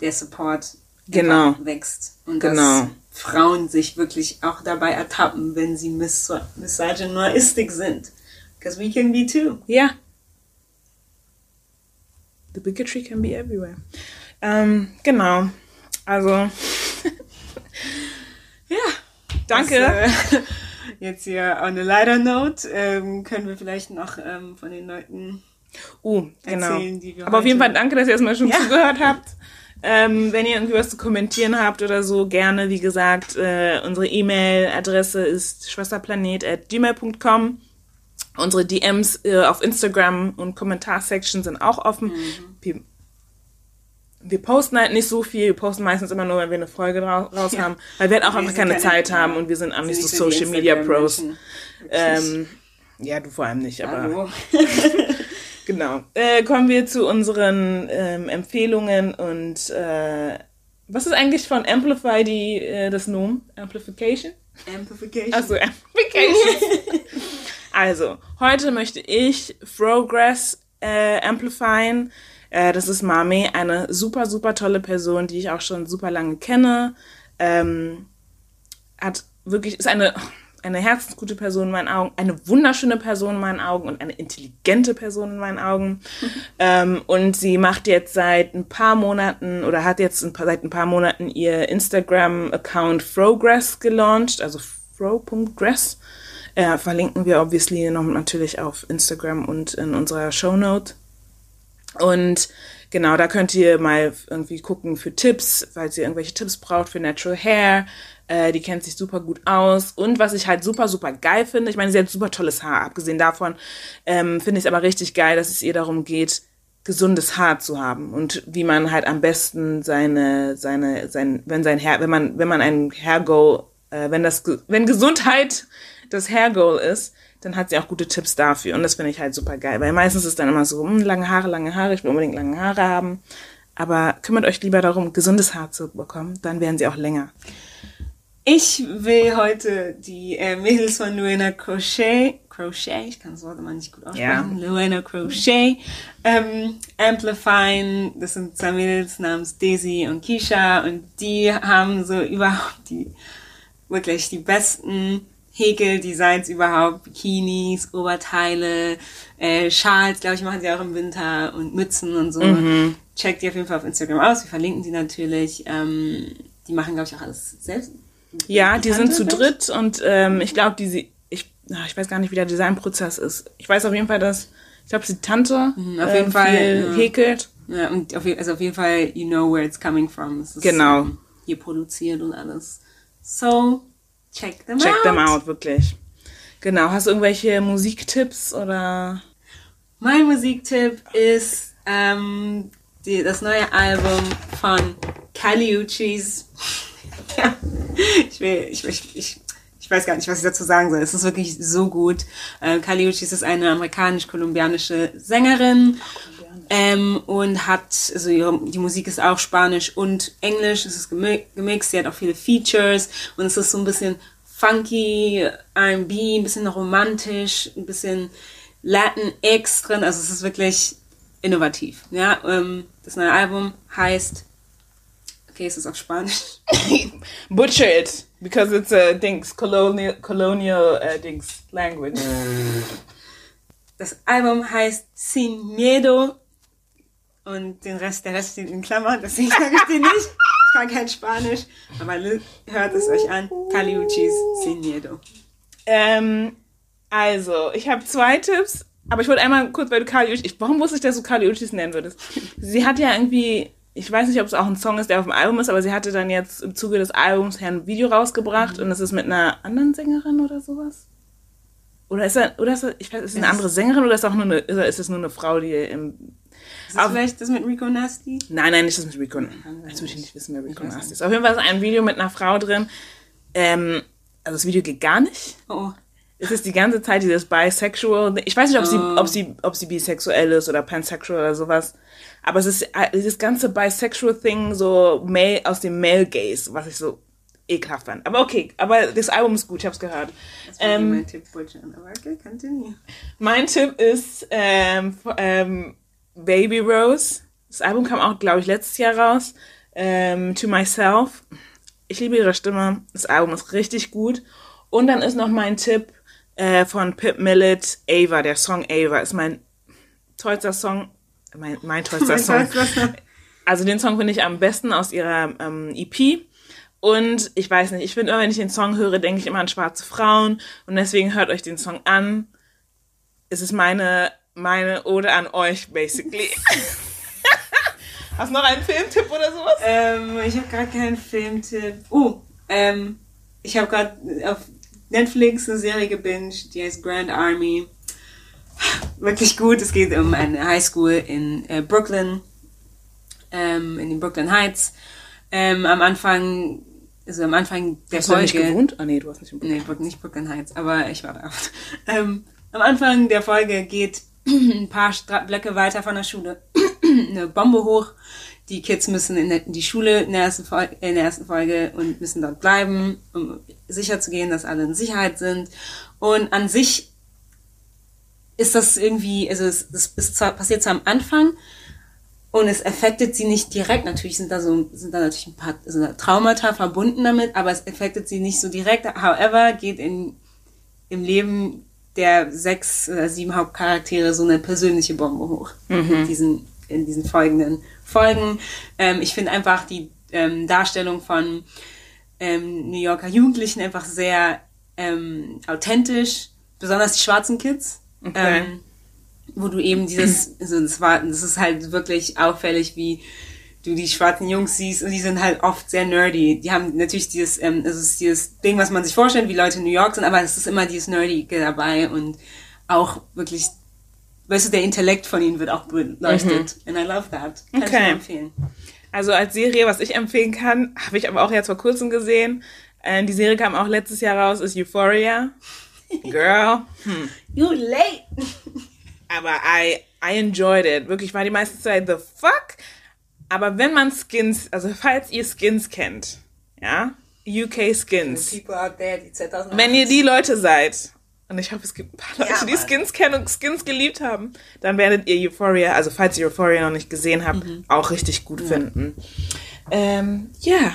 S3: der Support
S2: Genau.
S3: wächst. Und
S2: Genau.
S3: dass Frauen sich wirklich auch dabei ertappen, wenn sie mis misogynoistic sind. Because we can be too.
S2: ja. The bigotry can be everywhere. Ähm, genau. Also, *laughs* ja, danke.
S3: Das, äh, jetzt hier on a lighter note ähm, können wir vielleicht noch ähm, von den Leuten
S2: Uh, genau.
S3: erzählen, die wir
S2: Aber auf jeden Fall danke, dass ihr erstmal schon
S3: Ja.
S2: zugehört habt. Ähm, wenn ihr irgendwie was zu kommentieren habt oder so, gerne, wie gesagt, äh, unsere E-Mail-Adresse ist schwesterplanet.gmail.com. Unsere DMs äh, auf Instagram und Kommentarsection sind auch offen.
S3: Mhm.
S2: Wir, wir posten halt nicht so viel. Wir posten meistens immer nur, wenn wir eine Folge ra- raus
S3: Ja.
S2: haben, weil wir halt auch
S3: Wir
S2: einfach keine
S3: keine-
S2: Zeit haben und wir sind auch
S3: Sind
S2: nicht so Social Media Pros. Ähm, ja, du vor allem nicht, aber. *laughs* Genau. Äh, kommen wir zu unseren ähm, Empfehlungen und äh, was ist eigentlich von Amplify die, äh, das Nomen? Amplification?
S3: Amplification.
S2: Achso, Amplification. *laughs* *laughs* also, heute möchte ich Progress äh, amplifyen. Äh, das ist Mame, eine super, super tolle Person, die ich auch schon super lange kenne. Ähm, hat wirklich, ist eine, eine herzensgute Person in meinen Augen, eine wunderschöne Person in meinen Augen und eine intelligente Person in meinen Augen. *laughs* ähm, und sie macht jetzt seit ein paar Monaten oder hat jetzt ein paar, seit ein paar Monaten ihr Instagram-Account Frogress gelauncht, also fro.gress. Äh, verlinken wir obviously noch natürlich auf Instagram und in unserer Shownote. Und genau, da könnt ihr mal irgendwie gucken für Tipps, falls ihr irgendwelche Tipps braucht für Natural Hair. Äh, die kennt sich super gut aus. Und was ich halt super, super geil finde, ich meine, sie hat super tolles Haar. Abgesehen davon ähm, finde ich es aber richtig geil, dass es ihr darum geht, gesundes Haar zu haben und wie man halt am besten seine, seine, sein, wenn sein Hair, wenn man, wenn man ein Hair Goal, äh, wenn das, wenn Gesundheit das Hair Goal ist, dann hat sie auch gute Tipps dafür. Und das finde ich halt super geil. Weil meistens ist dann immer so, hm, lange Haare, lange Haare, ich will unbedingt lange Haare haben. Aber kümmert euch lieber darum, gesundes Haar zu bekommen, dann werden sie auch länger.
S3: Ich will heute die äh, Mädels von Luena Crochet, Crochet, ich kann das Wort immer nicht gut aussprechen, ja. Luena Crochet, ähm, amplifyen. Das sind zwei Mädels namens Daisy und Keisha und die haben so überhaupt die, wirklich die besten Häkel-Designs überhaupt, Bikinis, Oberteile, äh, Schals, glaube ich, machen sie auch im Winter und Mützen und so. Mhm. Checkt die auf jeden Fall auf Instagram aus, wir verlinken sie natürlich. Ähm, die machen, glaube ich, auch alles selbst.
S2: Ja, die, die sind zu dritt und ähm, ich glaube, die ich, ich weiß gar nicht, wie der Designprozess ist. Ich weiß auf jeden Fall, dass ich glaube, die Tante
S3: mhm, auf jeden ähm, Fall
S2: ja. häkelt.
S3: Ja, und auf, also auf jeden Fall, you know where it's coming from. Es
S2: ist genau.
S3: Hier produziert und alles. So, check them
S2: check
S3: out.
S2: Check them out, wirklich. Genau. Hast du irgendwelche Musiktipps oder?
S3: Mein Musiktipp ist ähm, die, das neue Album von Kali Uchis. *laughs* ja, ich will, ich, ich, ich, ich weiß gar nicht, was ich dazu sagen soll. Es ist wirklich so gut. Äh, ist eine amerikanisch-kolumbianische Sängerin. Ähm, und hat, also ihre, die Musik ist auch Spanisch und Englisch, es ist gemixt, sie hat auch viele Features und es ist so ein bisschen funky, R&B, ein bisschen romantisch, ein bisschen Latin X drin, also es ist wirklich innovativ. Ja, ähm, das neue Album heißt, okay, es ist auf Spanisch. *laughs*
S2: Butcher it, because it's a Dings, colonial, colonial uh, Dings language.
S3: Das Album heißt Sin Miedo und den Rest, der Rest steht in Klammern, deswegen sage ich den nicht. Ich kann kein Spanisch, aber hört es euch an. Caliuchis Sin Miedo.
S2: Ähm, also, ich habe zwei Tipps, aber ich wollte einmal kurz, weil du Caliuchis, warum wusste ich, dass du Caliuchis nennen würdest? Sie hat ja irgendwie, ich weiß nicht, ob es auch ein Song ist, der auf dem Album ist, aber sie hatte dann jetzt im Zuge des Albums ein Video rausgebracht mhm. und es ist mit einer anderen Sängerin oder sowas. Oder ist er, oder ist er, ich weiß, ist es eine andere Sängerin oder ist es auch nur eine, ist es nur eine Frau, die im
S3: ist das vielleicht das mit Rico Nasty?
S2: Nein, nein, nicht das mit Rico. Jetzt würde ich nicht wissen, wer Rico Nasty ist. Auf jeden Fall ist ein Video mit einer Frau drin. Ähm, also das Video geht gar nicht. Oh. Es ist die ganze Zeit dieses Bisexual. Ich weiß nicht, ob, oh. sie, ob, sie, ob sie bisexuell ist oder pansexual oder sowas. Aber es ist dieses ganze Bisexual-Thing so male, aus dem Male Gaze, was ich so ekelhaft fand. Aber okay, aber das Album ist gut, ich hab's gehört.
S3: Das war ähm, mein Tipp, aber okay, continue.
S2: Mein Tipp ist ähm, ähm, Baby Rose. Das Album kam auch, glaube ich, letztes Jahr raus. Ähm, to Myself. Ich liebe ihre Stimme. Das Album ist richtig gut. Und dann ist noch mein Tipp äh, von Pip Millet, Ava. Der Song Ava ist mein tollster Song. Mein, mein tollster Song. Also den Song finde ich am besten aus ihrer ähm, EP. Und ich weiß nicht, ich finde immer, wenn ich den Song höre, denke ich immer an schwarze Frauen. Und deswegen hört euch den Song an. Es ist meine meine Ode an euch, basically. *laughs* Hast du noch einen Filmtipp oder sowas?
S3: Ähm, ich habe gerade keinen Filmtipp. Oh, ähm, ich habe gerade auf Netflix eine Serie gebinged, die heißt Grand Army. Wirklich gut. Es geht um eine Highschool in äh, Brooklyn, ähm, in den Brooklyn Heights. Ähm, am Anfang, also am Anfang der
S2: hast
S3: Folge.
S2: Hast du nicht gewohnt? Ah, nee, du hast nicht in
S3: Brooklyn. Nee, nicht Brooklyn Heights, aber ich war da. *laughs* Ähm, am Anfang der Folge geht ein paar Blöcke weiter von der Schule *clears throat* eine Bombe hoch. Die Kids müssen in die Schule in der, ersten Folge, in der ersten Folge und müssen dort bleiben, um sicher zu gehen, dass alle in Sicherheit sind. Und an sich ist das irgendwie, also es, das ist zwar, passiert zwar am Anfang und es affektet sie nicht direkt. Natürlich sind da so, sind da natürlich ein paar also Traumata verbunden damit, aber es affektet sie nicht so direkt. However, geht in, im Leben der sechs oder sieben Hauptcharaktere so eine persönliche Bombe hoch. Mhm. In, diesen, in diesen folgenden Folgen. Ähm, ich finde einfach die ähm, Darstellung von ähm, New Yorker Jugendlichen einfach sehr ähm, authentisch, besonders die schwarzen Kids. Okay. Ähm, wo du eben dieses, also das war, das ist halt wirklich auffällig, wie du die schwarzen Jungs siehst und die sind halt oft sehr nerdy. Die haben natürlich dieses, ähm, es ist dieses Ding, was man sich vorstellt, wie Leute in New York sind, aber es ist immer dieses Nerdige dabei und auch wirklich weißt du, der Intellekt von ihnen wird auch beleuchtet. And I love that. Kann ich
S2: Okay.
S3: nur empfehlen.
S2: Also als Serie, was ich empfehlen kann, habe ich aber auch jetzt vor kurzem gesehen. Äh, die Serie kam auch letztes Jahr raus, ist Euphoria. *laughs* Girl.
S3: You late.
S2: Aber I, I enjoyed it. Wirklich, war die meiste Zeit the fuck. Aber wenn man Skins, also falls ihr Skins kennt, ja, UK Skins,
S3: there, die 2000
S2: wenn ihr die Leute seid, und ich hoffe, es gibt ein paar Leute,
S3: Ja,
S2: die. Skins kennen und Skins geliebt haben, dann werdet ihr Euphoria, also falls ihr Euphoria noch nicht gesehen habt,
S3: Mhm.
S2: auch richtig gut finden. Ähm, ja,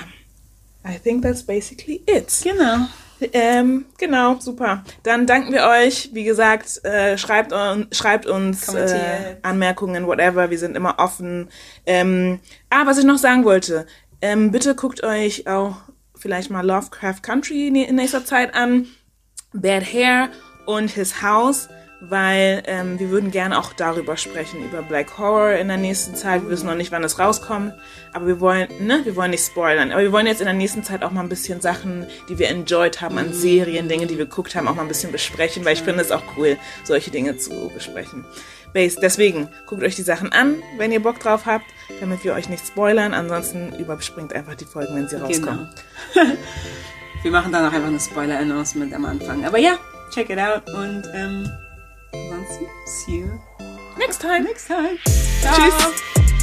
S2: I think that's basically it.
S3: Genau.
S2: Ähm, genau, super. Dann danken wir euch. Wie gesagt, äh, schreibt, un schreibt uns äh. Anmerkungen, whatever. Wir sind immer offen. Ähm, ah, was ich noch sagen wollte. Ähm, bitte guckt euch auch vielleicht mal Lovecraft Country in nächster Zeit an. Bad Hair und His House, weil ähm, wir würden gerne auch darüber sprechen, über Black Horror in der nächsten Zeit. Wir wissen noch nicht, wann es rauskommt, aber wir wollen, ne, wir wollen nicht spoilern. Aber wir wollen jetzt in der nächsten Zeit auch mal ein bisschen Sachen, die wir enjoyed haben an Serien, Dinge, die wir geguckt haben, auch mal ein bisschen besprechen, weil ich finde es auch cool, solche Dinge zu besprechen. Base, deswegen guckt euch die Sachen an, wenn ihr Bock drauf habt, damit wir euch nicht spoilern. Ansonsten überspringt einfach die Folgen, wenn sie rauskommen.
S3: Genau. *laughs* Wir machen dann auch einfach eine Spoiler-Announcement am Anfang. Aber ja, check it out und ähm, ansonsten, see you
S2: Next time.
S3: next time.
S2: Tschüss.